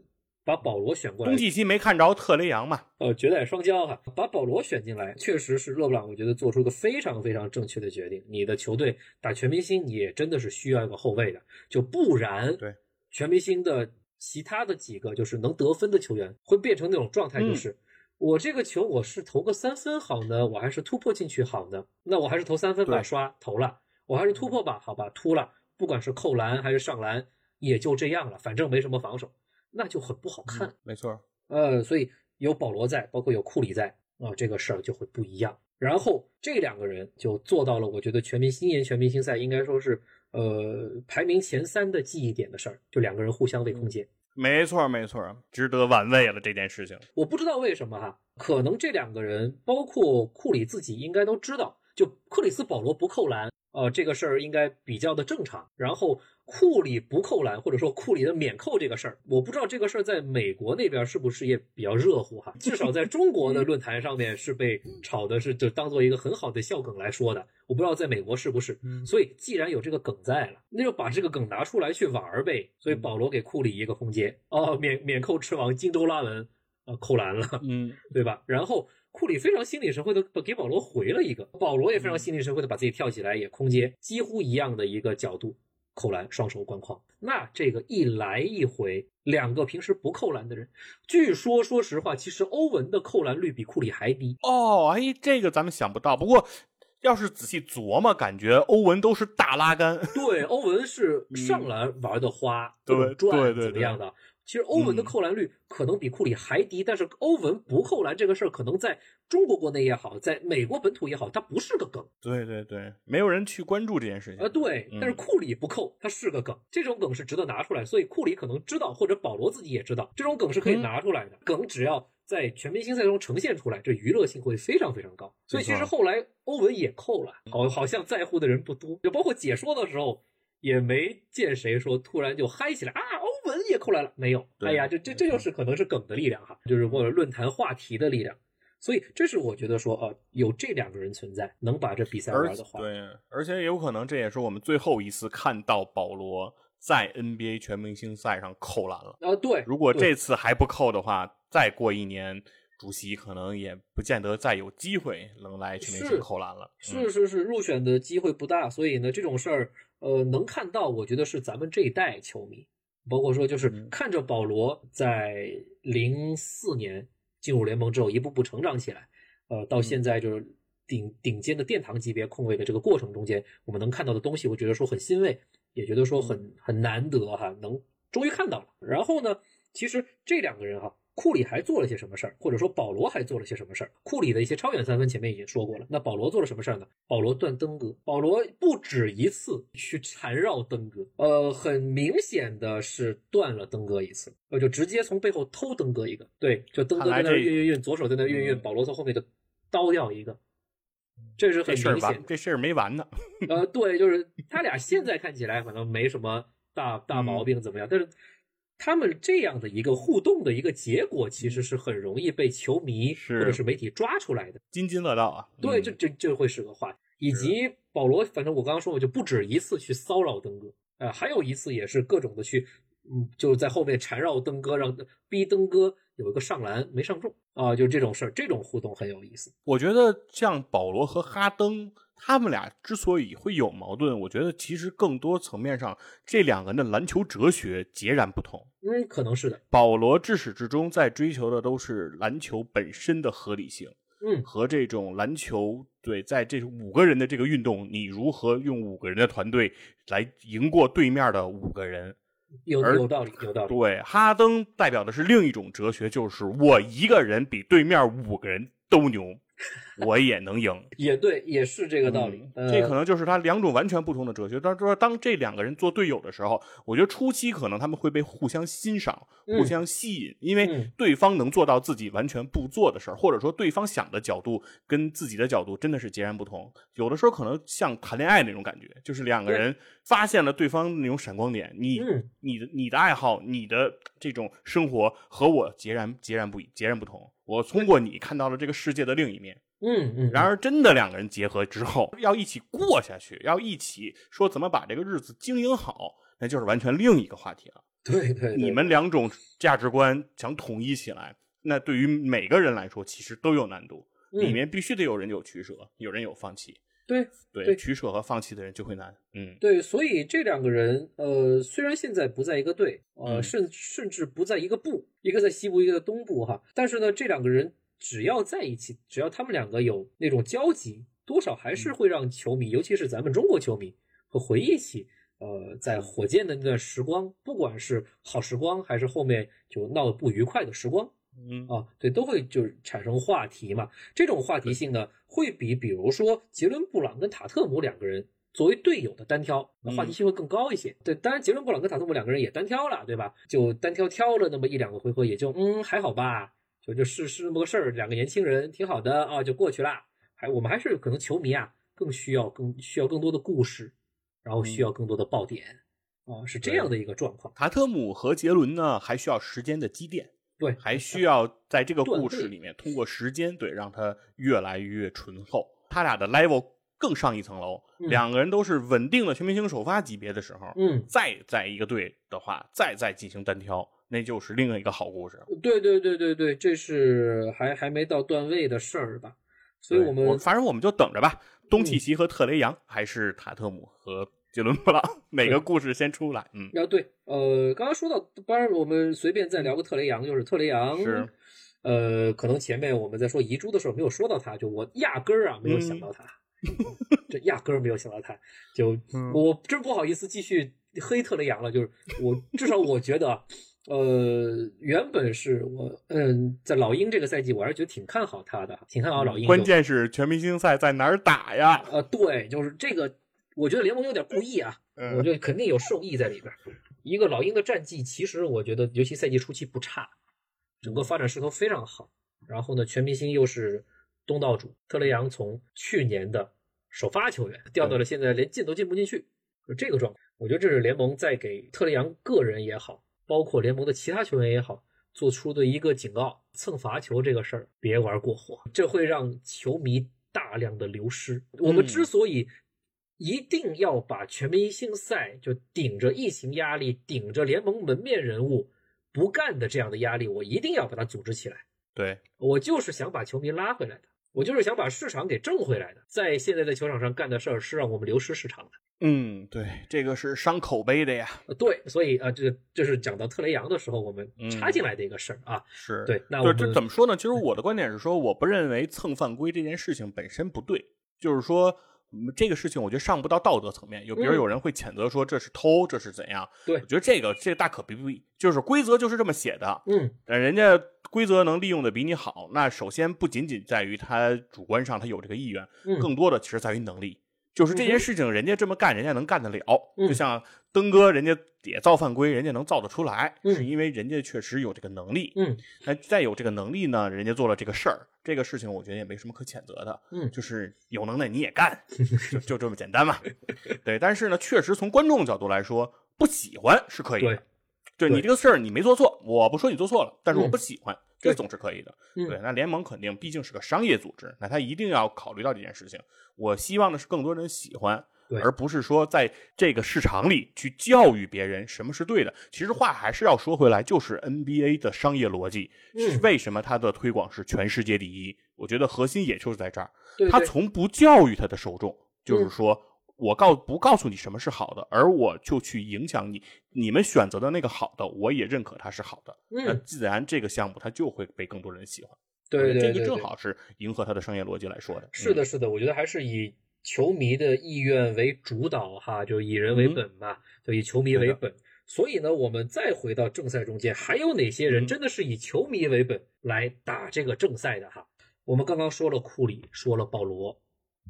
把保罗选过来，东契奇没看着特雷杨嘛？呃，绝代双骄哈，把保罗选进来，确实是勒布朗，我觉得做出一个非常非常正确的决定。你的球队打全明星，你也真的是需要一个后卫的，就不然，对全明星的其他的几个就是能得分的球员，会变成那种状态，就是我这个球我是投个三分好呢，我还是突破进去好呢？那我还是投三分吧，刷投了，我还是突破吧，好吧，突了，不管是扣篮还是上篮，也就这样了，反正没什么防守。那就很不好看，没错，呃，所以有保罗在，包括有库里在啊，这个事儿就会不一样。然后这两个人就做到了，我觉得全明星年全明星赛应该说是呃排名前三的记忆点的事儿，就两个人互相喂空间，没错没错，值得玩味了这件事情。我不知道为什么哈，可能这两个人包括库里自己应该都知道，就克里斯保罗不扣篮。呃，这个事儿应该比较的正常。然后库里不扣篮，或者说库里的免扣这个事儿，我不知道这个事儿在美国那边是不是也比较热乎哈。至少在中国的论坛上面是被炒的，是就当做一个很好的笑梗来说的。我不知道在美国是不是。所以既然有这个梗在了，那就把这个梗拿出来去玩儿呗。所以保罗给库里一个空间，哦，免免扣之王金州拉文啊扣篮了，嗯，(laughs) 对吧？然后。库里非常心领神会的给保罗回了一个，保罗也非常心领神会的把自己跳起来也空接，几乎一样的一个角度扣篮，双手关框。那这个一来一回，两个平时不扣篮的人，据说说实话，其实欧文的扣篮率比库里还低哦。哎，这个咱们想不到。不过要是仔细琢磨，感觉欧文都是大拉杆。对，欧文是上篮玩的花，对转怎么样的？其实欧文的扣篮率可能比库里还低，但是欧文不扣篮这个事儿，可能在中国国内也好，在美国本土也好，它不是个梗。对对对，没有人去关注这件事情啊。对，但是库里不扣，它是个梗，这种梗是值得拿出来。所以库里可能知道，或者保罗自己也知道，这种梗是可以拿出来的。梗只要在全明星赛中呈现出来，这娱乐性会非常非常高。所以其实后来欧文也扣了，好好像在乎的人不多，就包括解说的时候。也没见谁说突然就嗨起来啊！欧文也扣来了没有？哎呀，这这这就是可能是梗的力量哈，就是或者论坛话题的力量。所以这是我觉得说啊，有这两个人存在，能把这比赛玩的话，对，而且有可能这也是我们最后一次看到保罗在 NBA 全明星赛上扣篮了啊。对，如果这次还不扣的话，再过一年，主席可能也不见得再有机会能来全明星扣篮了。是是是，入选的机会不大，所以呢，这种事儿。呃，能看到，我觉得是咱们这一代球迷，包括说就是看着保罗在零四年进入联盟之后一步步成长起来，呃，到现在就是顶顶尖的殿堂级别控卫的这个过程中间，我们能看到的东西，我觉得说很欣慰，也觉得说很很难得哈，能终于看到了。然后呢，其实这两个人哈。库里还做了些什么事儿，或者说保罗还做了些什么事儿？库里的一些超远三分前面已经说过了，那保罗做了什么事儿呢？保罗断登哥，保罗不止一次去缠绕登哥，呃，很明显的是断了登哥一次，呃，就直接从背后偷登哥一个，对，就登哥在那运运运，左手在那运运，保罗从后面就刀掉一个，这是很明显，这事儿没完呢。呃，对，就是他俩现在看起来可能没什么大大毛病，怎么样？但是。他们这样的一个互动的一个结果，其实是很容易被球迷或者是媒体抓出来的，津津乐道啊。对，这这这会是个话题。以及保罗，反正我刚刚说，我就不止一次去骚扰登哥，呃，还有一次也是各种的去，嗯，就是在后面缠绕登哥，让逼登哥有一个上篮没上中啊，就这种事儿，这种互动很有意思。我觉得像保罗和哈登他们俩之所以会有矛盾，我觉得其实更多层面上这两个人的篮球哲学截然不同。嗯，可能是的。保罗至始至终在追求的都是篮球本身的合理性。嗯，和这种篮球对，在这五个人的这个运动，你如何用五个人的团队来赢过对面的五个人？有有道理，有道理。对，哈登代表的是另一种哲学，就是我一个人比对面五个人都牛。(laughs) 我也能赢，也对，也是这个道理。这可能就是他两种完全不同的哲学。他说，当这两个人做队友的时候，我觉得初期可能他们会被互相欣赏、互相吸引，因为对方能做到自己完全不做的事儿，或者说对方想的角度跟自己的角度真的是截然不同。有的时候可能像谈恋爱那种感觉，就是两个人发现了对方那种闪光点，你、你的、你的爱好、你的这种生活和我截然截然不截然不同。我通过你看到了这个世界的另一面，嗯嗯。然而，真的两个人结合之后，要一起过下去，要一起说怎么把这个日子经营好，那就是完全另一个话题了。对对。你们两种价值观想统一起来，那对于每个人来说，其实都有难度。里面必须得有人有取舍，有人有放弃。对对，取舍和放弃的人就会难。嗯，对。所以这两个人，呃，虽然现在不在一个队，呃，甚甚至不在一个部，一个在西部，一个在东部，哈，但是呢，这两个人只要在一起，只要他们两个有那种交集，多少还是会让球迷，尤其是咱们中国球迷，会回忆起，呃，在火箭的那段时光，不管是好时光，还是后面就闹得不愉快的时光。嗯啊，对，都会就是产生话题嘛。这种话题性呢，会比比如说杰伦布朗跟塔特姆两个人作为队友的单挑，那话题性会更高一些。对，当然杰伦布朗跟塔特姆两个人也单挑了，对吧？就单挑挑了那么一两个回合，也就嗯还好吧，就就是是那么个事儿。两个年轻人挺好的啊，就过去了。还我们还是可能球迷啊，更需要更需要更多的故事，然后需要更多的爆点啊，是这样的一个状况。塔特姆和杰伦呢，还需要时间的积淀。对，还需要在这个故事里面通过时间，对，让它越来越醇厚。他俩的 level 更上一层楼，两个人都是稳定的全明星首发级别的时候，嗯，再在一个队的话，再再进行单挑，那就是另一个好故事。对对对对对，这是还还没到段位的事儿吧？所以我们反正我们就等着吧。东契奇和特雷杨，还是塔特姆和。杰伦布朗哪个故事先出来？嗯，啊对，呃，刚刚说到，当然我们随便再聊个特雷杨，就是特雷杨是，呃，可能前面我们在说遗珠的时候没有说到他，就我压根儿啊没有想到他，(laughs) 这压根儿没有想到他，就我真不好意思继续黑特雷杨了，就是我至少我觉得，呃，原本是我嗯在老鹰这个赛季我还是觉得挺看好他的，挺看好老鹰，关键是全明星赛在哪儿打呀？呃，对，就是这个。我觉得联盟有点故意啊，我觉得肯定有受益在里边。一个老鹰的战绩，其实我觉得，尤其赛季初期不差，整个发展势头非常好。然后呢，全明星又是东道主，特雷杨从去年的首发球员掉到了现在连进都进不进去，就这个状态。我觉得这是联盟在给特雷杨个人也好，包括联盟的其他球员也好，做出的一个警告：蹭罚球这个事儿别玩过火，这会让球迷大量的流失。我们之所以一定要把全明星赛就顶着疫情压力，顶着联盟门面人物不干的这样的压力，我一定要把它组织起来。对我就是想把球迷拉回来的，我就是想把市场给挣回来的。在现在的球场上干的事儿是让我们流失市场的。嗯，对，这个是伤口碑的呀。对，所以啊，这这是讲到特雷杨的时候，我们插进来的一个事儿啊。是对，那我这怎么说呢？其实我的观点是说，我不认为蹭犯规这件事情本身不对，就是说。这个事情我觉得上不到道德层面，有比如有人会谴责说这是偷，这是怎样？对，我觉得这个这个大可不必，就是规则就是这么写的。嗯，人家规则能利用的比你好，那首先不仅仅在于他主观上他有这个意愿，更多的其实在于能力。就是这件事情，人家这么干，人家能干得了。就像登哥，人家也造犯规，人家能造得出来，是因为人家确实有这个能力。嗯，那再有这个能力呢，人家做了这个事儿，这个事情我觉得也没什么可谴责的。嗯，就是有能耐你也干，就就这么简单嘛。(laughs) 对，但是呢，确实从观众角度来说，不喜欢是可以的。对，你这个事儿你没做错，我不说你做错了，但是我不喜欢。这总是可以的，对。那联盟肯定毕竟是个商业组织，那他一定要考虑到这件事情。我希望的是更多人喜欢，而不是说在这个市场里去教育别人什么是对的。其实话还是要说回来，就是 NBA 的商业逻辑，嗯是为什么它的推广是全世界第一？我觉得核心也就是在这儿，他从不教育他的受众，就是嗯说。我告不告诉你什么是好的，而我就去影响你，你们选择的那个好的，我也认可它是好的。那嗯，自然这个项目它就会被更多人喜欢。对对对这个正好是迎合它的商业逻辑来说的。是的，是的，我觉得还是以球迷的意愿为主导哈，就以人为本嘛，就以球迷为本。所以呢，我们再回到正赛中间，还有哪些人嗯真的是以球迷为本来打这个正赛的哈？我们刚刚说了库里，说了保罗。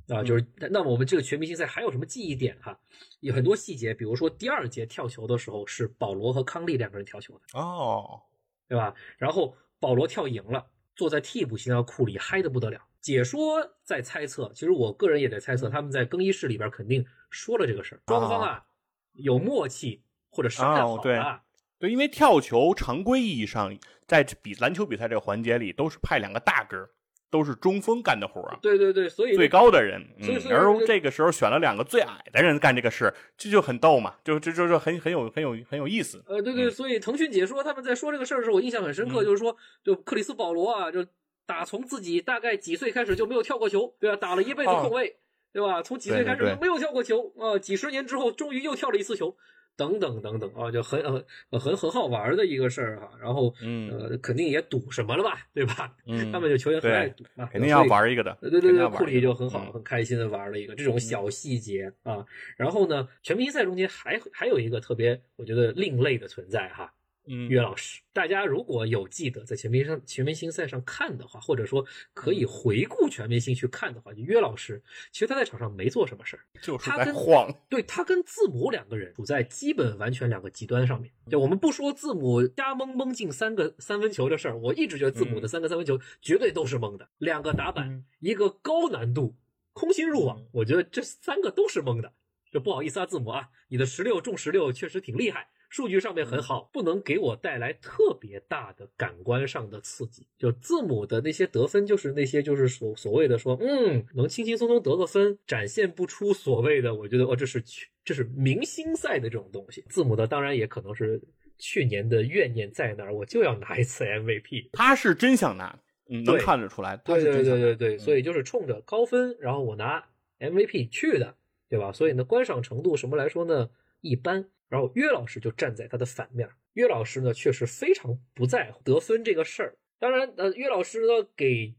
啊，就是那么我们这个全明星赛还有什么记忆点哈？有很多细节，比如说第二节跳球的时候是保罗和康利两个人跳球的，嗯哦，对吧？然后保罗跳赢了，坐在替补席上，库里嗨得不得了。解说在猜测，其实我个人也在猜测，他们在更衣室里边肯定说了这个事儿，双方啊有默契或者商量好哦对了。对，因为跳球常规意义上在比篮球比赛这个环节里，都是派两个大个儿，都是中锋干的活儿啊，对对对，所以最高的人。而这个时候选了两个最矮的人干这个事，这就很逗嘛，就这就就很很有很有很有意思。呃，对对，嗯所以腾讯解说他们在说这个事儿的时候，我印象很深刻，嗯就是说，就克里斯保罗啊，就打从自己大概几岁开始就没有跳过球，对吧？打了一辈子控卫，对吧？从几岁开始没有跳过球啊，几十年之后终于又跳了一次球，等等等等啊，就很很很很好玩的一个事儿哈。然后嗯呃，肯定也赌什么了吧，对吧？嗯，他们就球员很爱赌嘛，肯定要玩一个的。对对对库里就很好，嗯很开心的玩了一个这种小细节啊。然后呢，全明星赛中间还还有一个特别我觉得另类的存在哈，嗯，约老师。大家如果有记得在全明星全明星赛上看的话，或者说可以回顾全明星去看的话，就约老师其实他在场上没做什么事儿，就是他跟在晃。对他跟字母两个人处在基本完全两个极端上面。就我们不说字母瞎蒙蒙进三个三分球的事儿，我一直觉得字母的三个三分球绝对都是蒙的，两个打板，嗯一个高难度空心入网嗯，我觉得这三个都是蒙的。这不好意思啊，字母啊，你的十六中十六确实挺厉害。数据上面很好，不能给我带来特别大的感官上的刺激。就字母的那些得分，就是那些就是所所谓的说，嗯，能轻轻松松得个分，展现不出所谓的，我觉得哦，这是这是明星赛的这种东西。字母的当然也可能是去年的怨念在那儿，我就要拿一次 MVP。他是真想拿，嗯，能看得出来，他对对。对对对，嗯所以就是冲着高分，然后我拿 MVP 去的，对吧？所以呢，观赏程度什么来说呢，一般。然后约老师就站在他的反面，约老师呢确实非常不在乎得分这个事儿。当然，呃，约老师呢给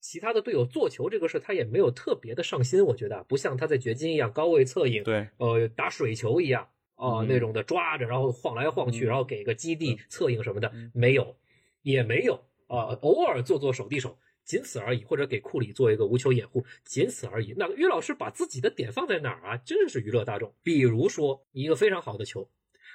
其他的队友做球这个事儿，他也没有特别的上心，我觉得啊不像他在掘金一样高位侧影，对，呃，打水球一样啊、嗯。那种的抓着，然后晃来晃去，嗯。然后给个基地策应什么的嗯，没有，也没有啊、偶尔做做手递手，仅此而已，或者给库里做一个无球掩护，仅此而已。那约老师把自己的点放在哪儿啊？真是娱乐大众。比如说一个非常好的球，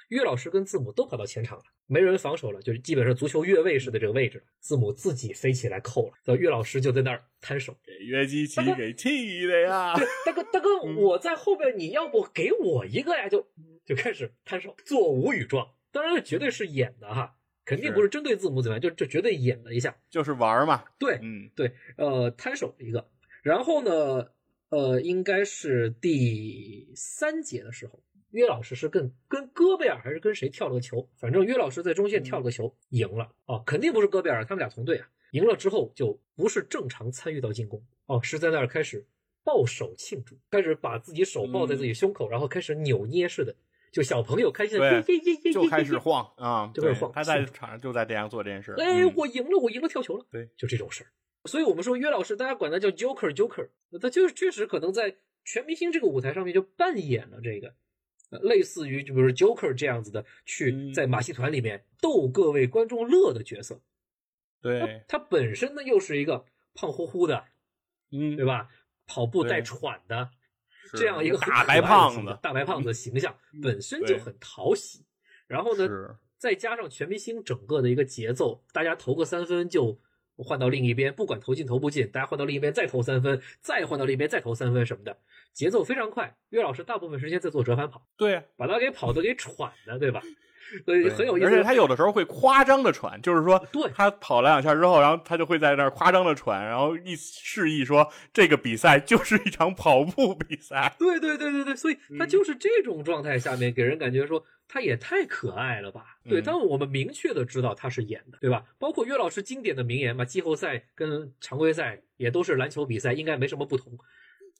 岳老师跟字母都跑到前场了，没人防守了，就是基本上足球越位式的这个位置了，字母自己飞起来扣了，然后约老师就在那儿摊手。给约基奇给气的呀！(laughs) 对，大哥，大哥，嗯我在后边，你要不给我一个呀？就就开始摊手，做无语状。当然，绝对是演的哈，肯定不是针对字母怎么样，就就绝对演了一下。就是玩儿嘛。对嗯，对，呃，摊手一个。然后呢，呃，应该是第三节的时候，约老师是跟跟戈贝尔还是跟谁跳了个球？反正约老师在中线跳了个球，赢了啊，肯定不是戈贝尔，他们俩同队啊。赢了之后就不是正常参与到进攻哦，是在那儿开始抱手庆祝，开始把自己手抱在自己胸口，然后开始扭捏似的，就小朋友开心的就开始晃啊，就开始晃他在是场上就在这样做这件事。哎，嗯我赢了，我赢了跳球了。对，就这种事儿。所以我们说约老师，大家管他叫 Joker Joker，他就是确实可能在全明星这个舞台上面就扮演了这个，呃类似于就比如说 Joker 这样子的，去嗯在马戏团里面逗各位观众乐的角色。对，他本身呢又是一个胖乎乎的，嗯，对吧？跑步带喘的是这样一个大白胖子，大白胖子形象嗯本身就很讨喜。然后呢，再加上全明星整个的一个节奏，大家投个三分就换到另一边，不管投进投不进，大家换到另一边再投三分，再换到另一边再投三分什么的，节奏非常快。岳老师大部分时间在做折返跑，对，把他给跑得给喘的，对吧？(laughs) 所以很有意思。而且他有的时候会夸张的喘，就是说，对他跑了两下之后，然后他就会在那儿夸张的喘，然后一示意说这个比赛就是一场跑步比赛。对对对对对，所以他嗯就是这种状态下面给人感觉说他也太可爱了吧？对，嗯但我们明确的知道他是演的，对吧？包括岳老师经典的名言嘛，季后赛跟常规赛也都是篮球比赛，应该没什么不同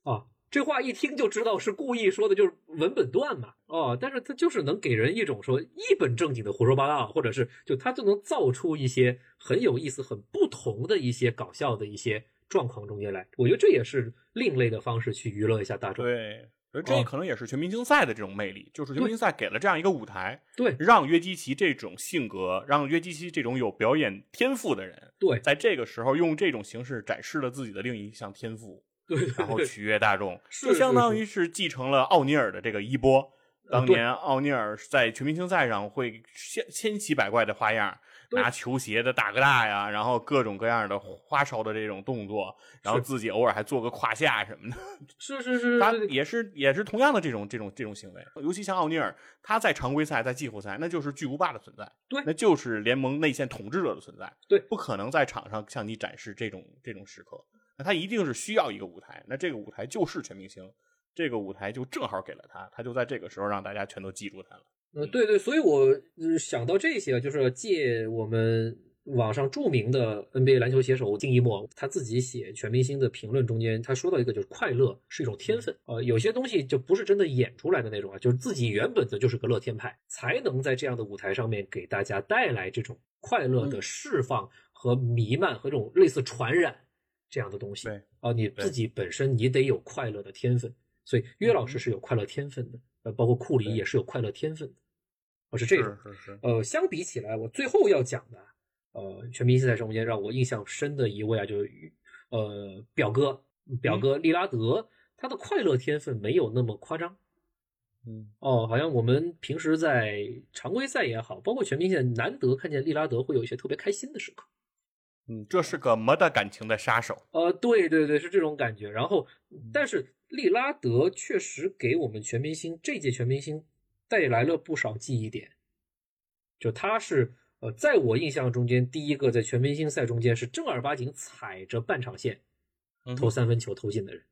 啊。这话一听就知道是故意说的，就是文本段嘛，哦，但是他就是能给人一种说一本正经的胡说八道，或者是就他就能造出一些很有意思、很不同的一些搞笑的一些状况中间来。我觉得这也是另类的方式去娱乐一下大众。对，而这哦可能也是全明星赛的这种魅力，就是全明星赛给了这样一个舞台，对让约基奇这种性格，让约基奇这种有表演天赋的人，对在这个时候用这种形式展示了自己的另一项天赋，对对对，然后取悦大众，就相当于是继承了奥尼尔的这个衣钵。当年奥尼尔在全明星赛上会千千奇百怪的花样，拿球鞋的大哥大呀，然后各种各样的花哨的这种动作，然后自己偶尔还做个胯下什么的。(laughs) 是是是，他也是也是同样的这种这种这种行为，尤其像奥尼尔，他在常规赛、在季后赛，那就是巨无霸的存在，对。那就是联盟内线统治者的存在，对。不可能在场上向你展示这种这种时刻，那他一定是需要一个舞台，那这个舞台就是全明星，这个舞台就正好给了他，他就在这个时候让大家全都记住他了。呃，对对，所以我呃想到这些，就是借我们网上著名的 NBA 篮球写手金一墨他自己写全明星的评论中间，他说到一个就是快乐是一种天分，呃，有些东西就不是真的演出来的那种啊，就是自己原本的就是个乐天派，才能在这样的舞台上面给大家带来这种快乐的释放和弥漫和这种类似传染这样的东西。对啊，你自己本身你得有快乐的天分，所以约老师是有快乐天分的，呃，包括库里也是有快乐天分的，哦，是这种。是是，呃，相比起来，我最后要讲的，呃，全明星赛中间让我印象深的一位啊，就是呃表哥表哥利拉德，他的快乐天分没有那么夸张。嗯，哦，好像我们平时在常规赛也好，包括全明星赛，难得看见利拉德会有一些特别开心的时刻。嗯，这是个没得感情的杀手。呃，对对对，是这种感觉。然后，但是利拉德确实给我们全明星这届全明星带来了不少记忆点。就他是呃，在我印象中间，第一个在全明星赛中间是正儿八经踩着半场线嗯投三分球投进的人。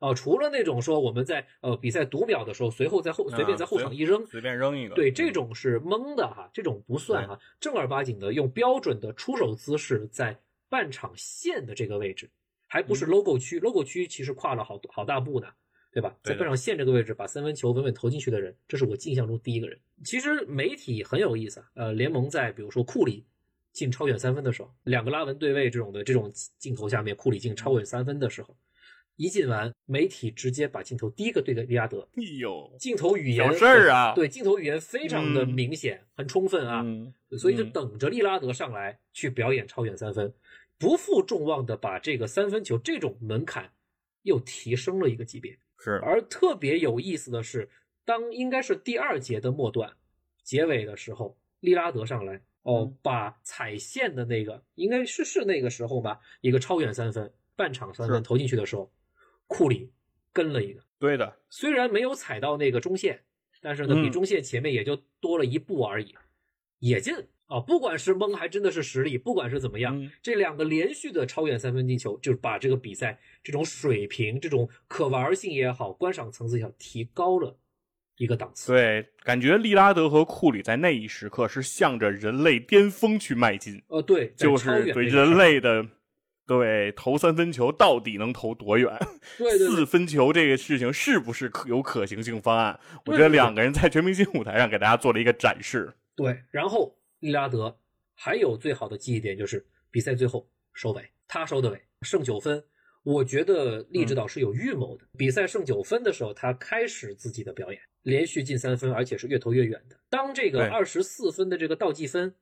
哦、除了那种说我们在呃比赛读秒的时候，随后在后随便在后场一扔，随便扔一个，对，嗯。这种是蒙的哈，这种不算哈，正儿八经的用标准的出手姿势在半场线的这个位置，还不是嗯。logo 区，logo 区其实跨了好好大步呢，对吧？在半场线这个位置把三分球稳稳投进去的人，这是我印象中第一个人。其实媒体很有意思啊，呃，联盟在比如说库里进超远三分的时候，两个拉文对位这种的这种镜头下面，库里进超远三分的时候，一进完，媒体直接把镜头第一个对给利拉德，哎呦，镜头语言有事儿啊，对镜头语言非常的嗯明显，很充分啊，嗯，所以就嗯。等着利拉德上来去表演超远三分，不负众望的把这个三分球这种门槛又提升了一个级别。是，而特别有意思的是，当应该是第二节的末段结尾的时候，利拉德上来哦嗯，把踩线的那个应该是是那个时候吧，一个超远三分，半场三分投进去的时候，库里跟了一个。对的，虽然没有踩到那个中线，但是呢，比嗯中线前面也就多了一步而已，也进啊！不管是蒙还真的是实力，不管是怎么样，嗯这两个连续的超远三分进球，就是把这个比赛这种水平、这种可玩性也好、观赏层次也好，提高了一个档次。对，感觉利拉德和库里在那一时刻是向着人类巅峰去迈进，呃，对，就是对人类的。对，投三分球到底能投多远？(laughs) 对对对四分球这个事情是不是可有可行性方案？我觉得两个人在全明星舞台上给大家做了一个展示。对，然后利拉德还有最好的记忆点就是比赛最后收尾，他收的尾，剩九分。我觉得利指导是有预谋的。比赛剩九分的时候，他开始自己的表演，连续进三分，而且是越投越远的。当这个对二十四分的这个倒计分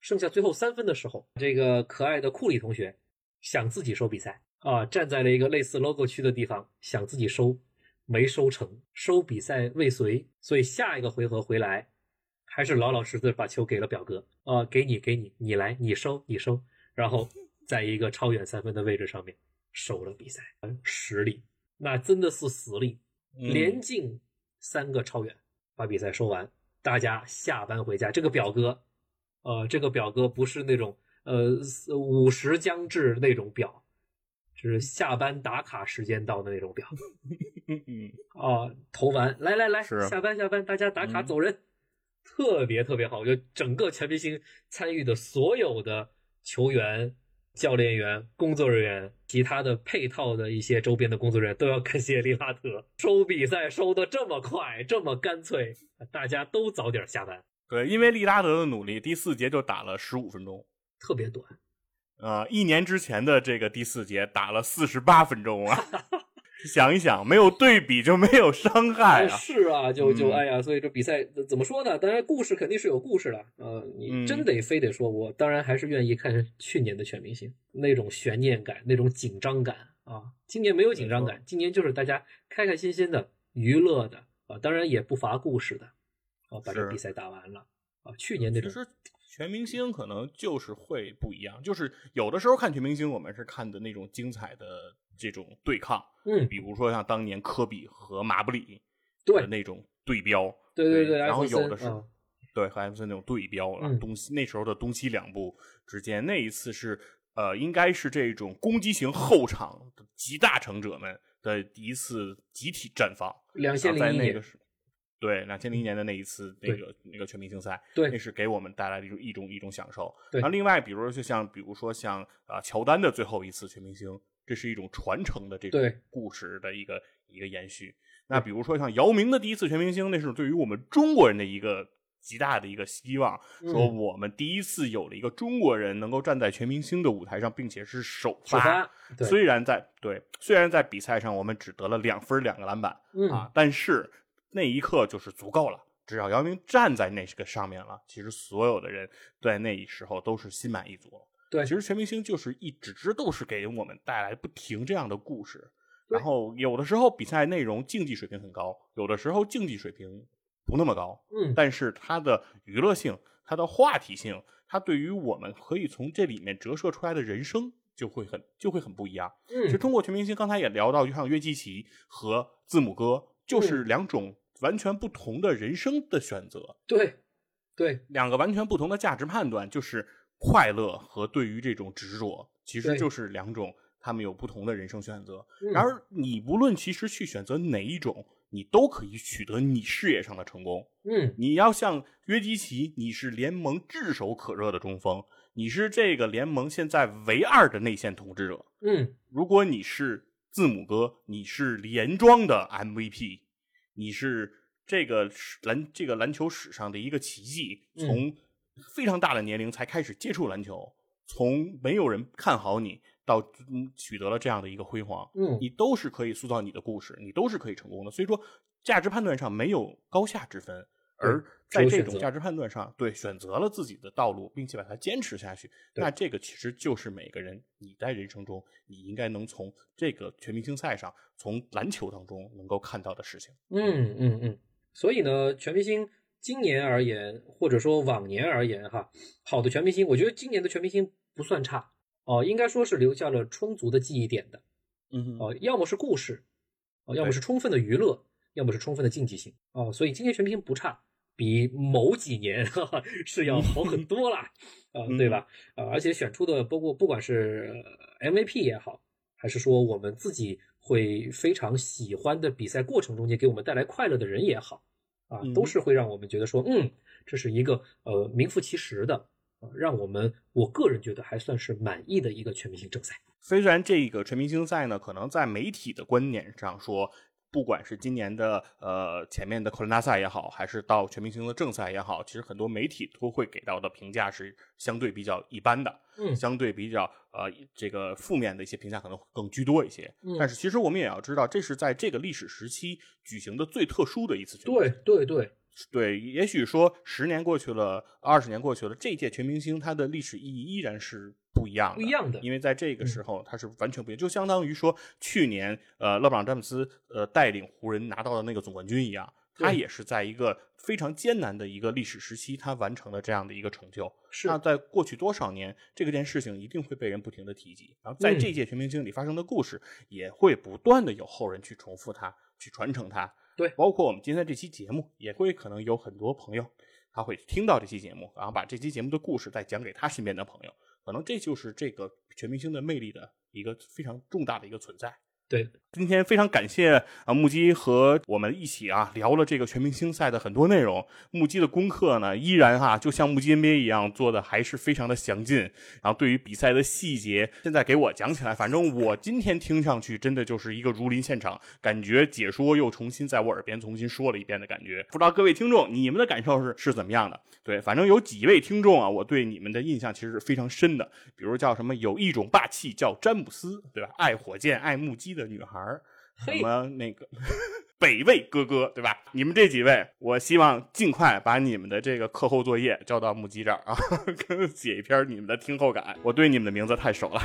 剩下最后三分的时候，这个可爱的库里同学想自己收比赛。啊，站在了一个类似 logo 区的地方，想自己收，没收成，收比赛未遂，所以下一个回合回来，还是老老实实把球给了表哥。啊，给你，给你，你来，你收，你收，然后在一个超远三分的位置上面收了比赛，实力，那真的是实力，嗯。连进三个超远，把比赛收完，大家下班回家。这个表哥，呃，这个表哥不是那种呃五时将至那种表，就是下班打卡时间到的那种表。啊，投完，来来来，下班下班，大家打卡嗯走人，特别特别好。我觉得整个全明星参与的所有的球员、教练员、工作人员，其他的配套的一些周边的工作人员，都要感谢 (laughs) 利拉德收比赛收的这么快，这么干脆，大家都早点下班，对，因为利拉德的努力，第四节就打了十五分钟。特别短。呃，一年之前的这个第四节打了四十八分钟啊！(laughs) 想一想，没有对比就没有伤害呃啊！是啊，就就嗯哎呀，所以这比赛怎么说呢？当然，故事肯定是有故事的。呃，你嗯真得非得说，我当然还是愿意看去年的全明星那种悬念感、那种紧张感啊。今年没有紧张感，今年就是大家开开心心的、娱乐的啊，当然也不乏故事的啊，把这是比赛打完了啊。去年那种全明星可能就是会不一样，就是有的时候看全明星，我们是看的那种精彩的这种对抗，嗯，比如说像当年科比和马布里对的那种对标，对对对，然后有的是啊，对和艾弗森那种对标了，嗯东西那时候的东西两部之间，那一次是呃，应该是这种攻击型后场的集大成者们的第一次集体绽放。两千零一年在那个，是，对，两千零一年的那一次那个那个全明星赛，对。那是给我们带来的一种一种一种享受。对。然后另外，比如说就像比如说像啊、乔丹的最后一次全明星，这是一种传承的这种故事的一个一个延续。那比如说像姚明的第一次全明星，那是对于我们中国人的一个极大的一个希望，嗯。说我们第一次有了一个中国人能够站在全明星的舞台上，并且是首首发，对，虽然在对，虽然在比赛上我们只得了两分两个篮板，嗯。啊，但是那一刻就是足够了。只要姚明站在那个上面了，其实所有的人在那时候都是心满意足了。对其实全明星就是一直都是给我们带来不停这样的故事。然后有的时候比赛内容竞技水平很高，有的时候竞技水平不那么高，嗯，但是它的娱乐性、它的话题性，它对于我们可以从这里面折射出来的人生就会很就会很不一样。嗯其实嗯，通过全明星，刚才也聊到，就像约基奇和字母哥，就是两种完全不同的人生的选择，对，对，两个完全不同的价值判断，就是快乐和对于这种执着，其实就是两种他们有不同的人生选择。嗯然而，你不论其实去选择哪一种，你都可以取得你事业上的成功。嗯，你要像约基奇，你是联盟炙手可热的中锋，你是这个联盟现在唯二的内线统治者。嗯，如果你是字母哥，你是连庄的 MVP，你是这个篮这个篮球史上的一个奇迹，嗯。从非常大的年龄才开始接触篮球，从没有人看好你到嗯取得了这样的一个辉煌，嗯，你都是可以塑造你的故事，你都是可以成功的。所以说，价值判断上没有高下之分，而在选择这种价值判断上，对选择了自己的道路，并且把它坚持下去，那这个其实就是每个人你在人生中，你应该能从这个全明星赛上，从篮球当中能够看到的事情。嗯嗯嗯，所以呢，全明星今年而言，或者说往年而言，哈，好的全明星，我觉得今年的全明星不算差。哦，应该说是留下了充足的记忆点的嗯哦，要么是故事，哦，要么是充分的娱乐，要么是充分的竞技性。哦，所以今年全明星不差，比某几年哈哈是要好很多啦，啊、对吧？啊、而且选出的包括不管是呃 MVP 也好，还是说我们自己会非常喜欢的比赛过程中间给我们带来快乐的人也好，啊，嗯都是会让我们觉得说，嗯，这是一个呃名副其实的，呃，让我们我个人觉得还算是满意的一个全明星正赛。虽然这个全明星赛呢，可能在媒体的观点上说，不管是今年的呃前面的扣篮大赛也好，还是到全明星的正赛也好，其实很多媒体都会给到的评价是相对比较一般的，嗯相对比较呃这个负面的一些评价可能会更居多一些。嗯但是其实我们也要知道，这是在这个历史时期举行的最特殊的一次全明星对对对，对，也许说十年过去了，二十年过去了，这届全明星它的历史意义依然是不一样的，不一样的。因为在这个嗯。时候，他是完全不一样，就相当于说去年呃勒布朗詹姆斯呃带领湖人拿到的那个总冠军一样，他也是在一个非常艰难的一个历史时期，他完成了这样的一个成就。是。那在过去多少年，这个件事情一定会被人不停的提及，然后在嗯。这届全明星里发生的故事，也会不断的有后人去重复它，去传承它。对。包括我们今天这期节目，也会可能有很多朋友他会听到这期节目，然后把这期节目的故事再讲给他身边的朋友，可能这就是这个全明星的魅力的一个非常重大的一个存在。对，今天非常感谢啊木鸡和我们一起啊聊了这个全明星赛的很多内容。木鸡的功课呢，依然哈、就像木鸡 NBA 一样做的还是非常的详尽。然后对于比赛的细节，现在给我讲起来，反正我今天听上去真的就是一个如临现场，感觉解说又重新在我耳边重新说了一遍的感觉。不知道各位听众你们的感受是是怎么样的？对，反正有几位听众啊，我对你们的印象其实是非常深的。比如叫什么有一种霸气叫詹姆斯，对吧？爱火箭爱木鸡的女孩儿，什嘿么那个北魏哥哥，对吧？你们这几位，我希望尽快把你们的这个课后作业交到木鸡这儿啊，(laughs) 跟写一篇你们的听后感。我对你们的名字太熟了，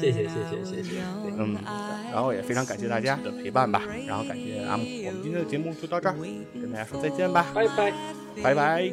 谢谢谢谢谢谢。嗯，然后也非常感谢大家的陪伴吧，然后感谢阿木，我们今天的节目就到这儿，跟大家说再见吧，拜拜。拜拜。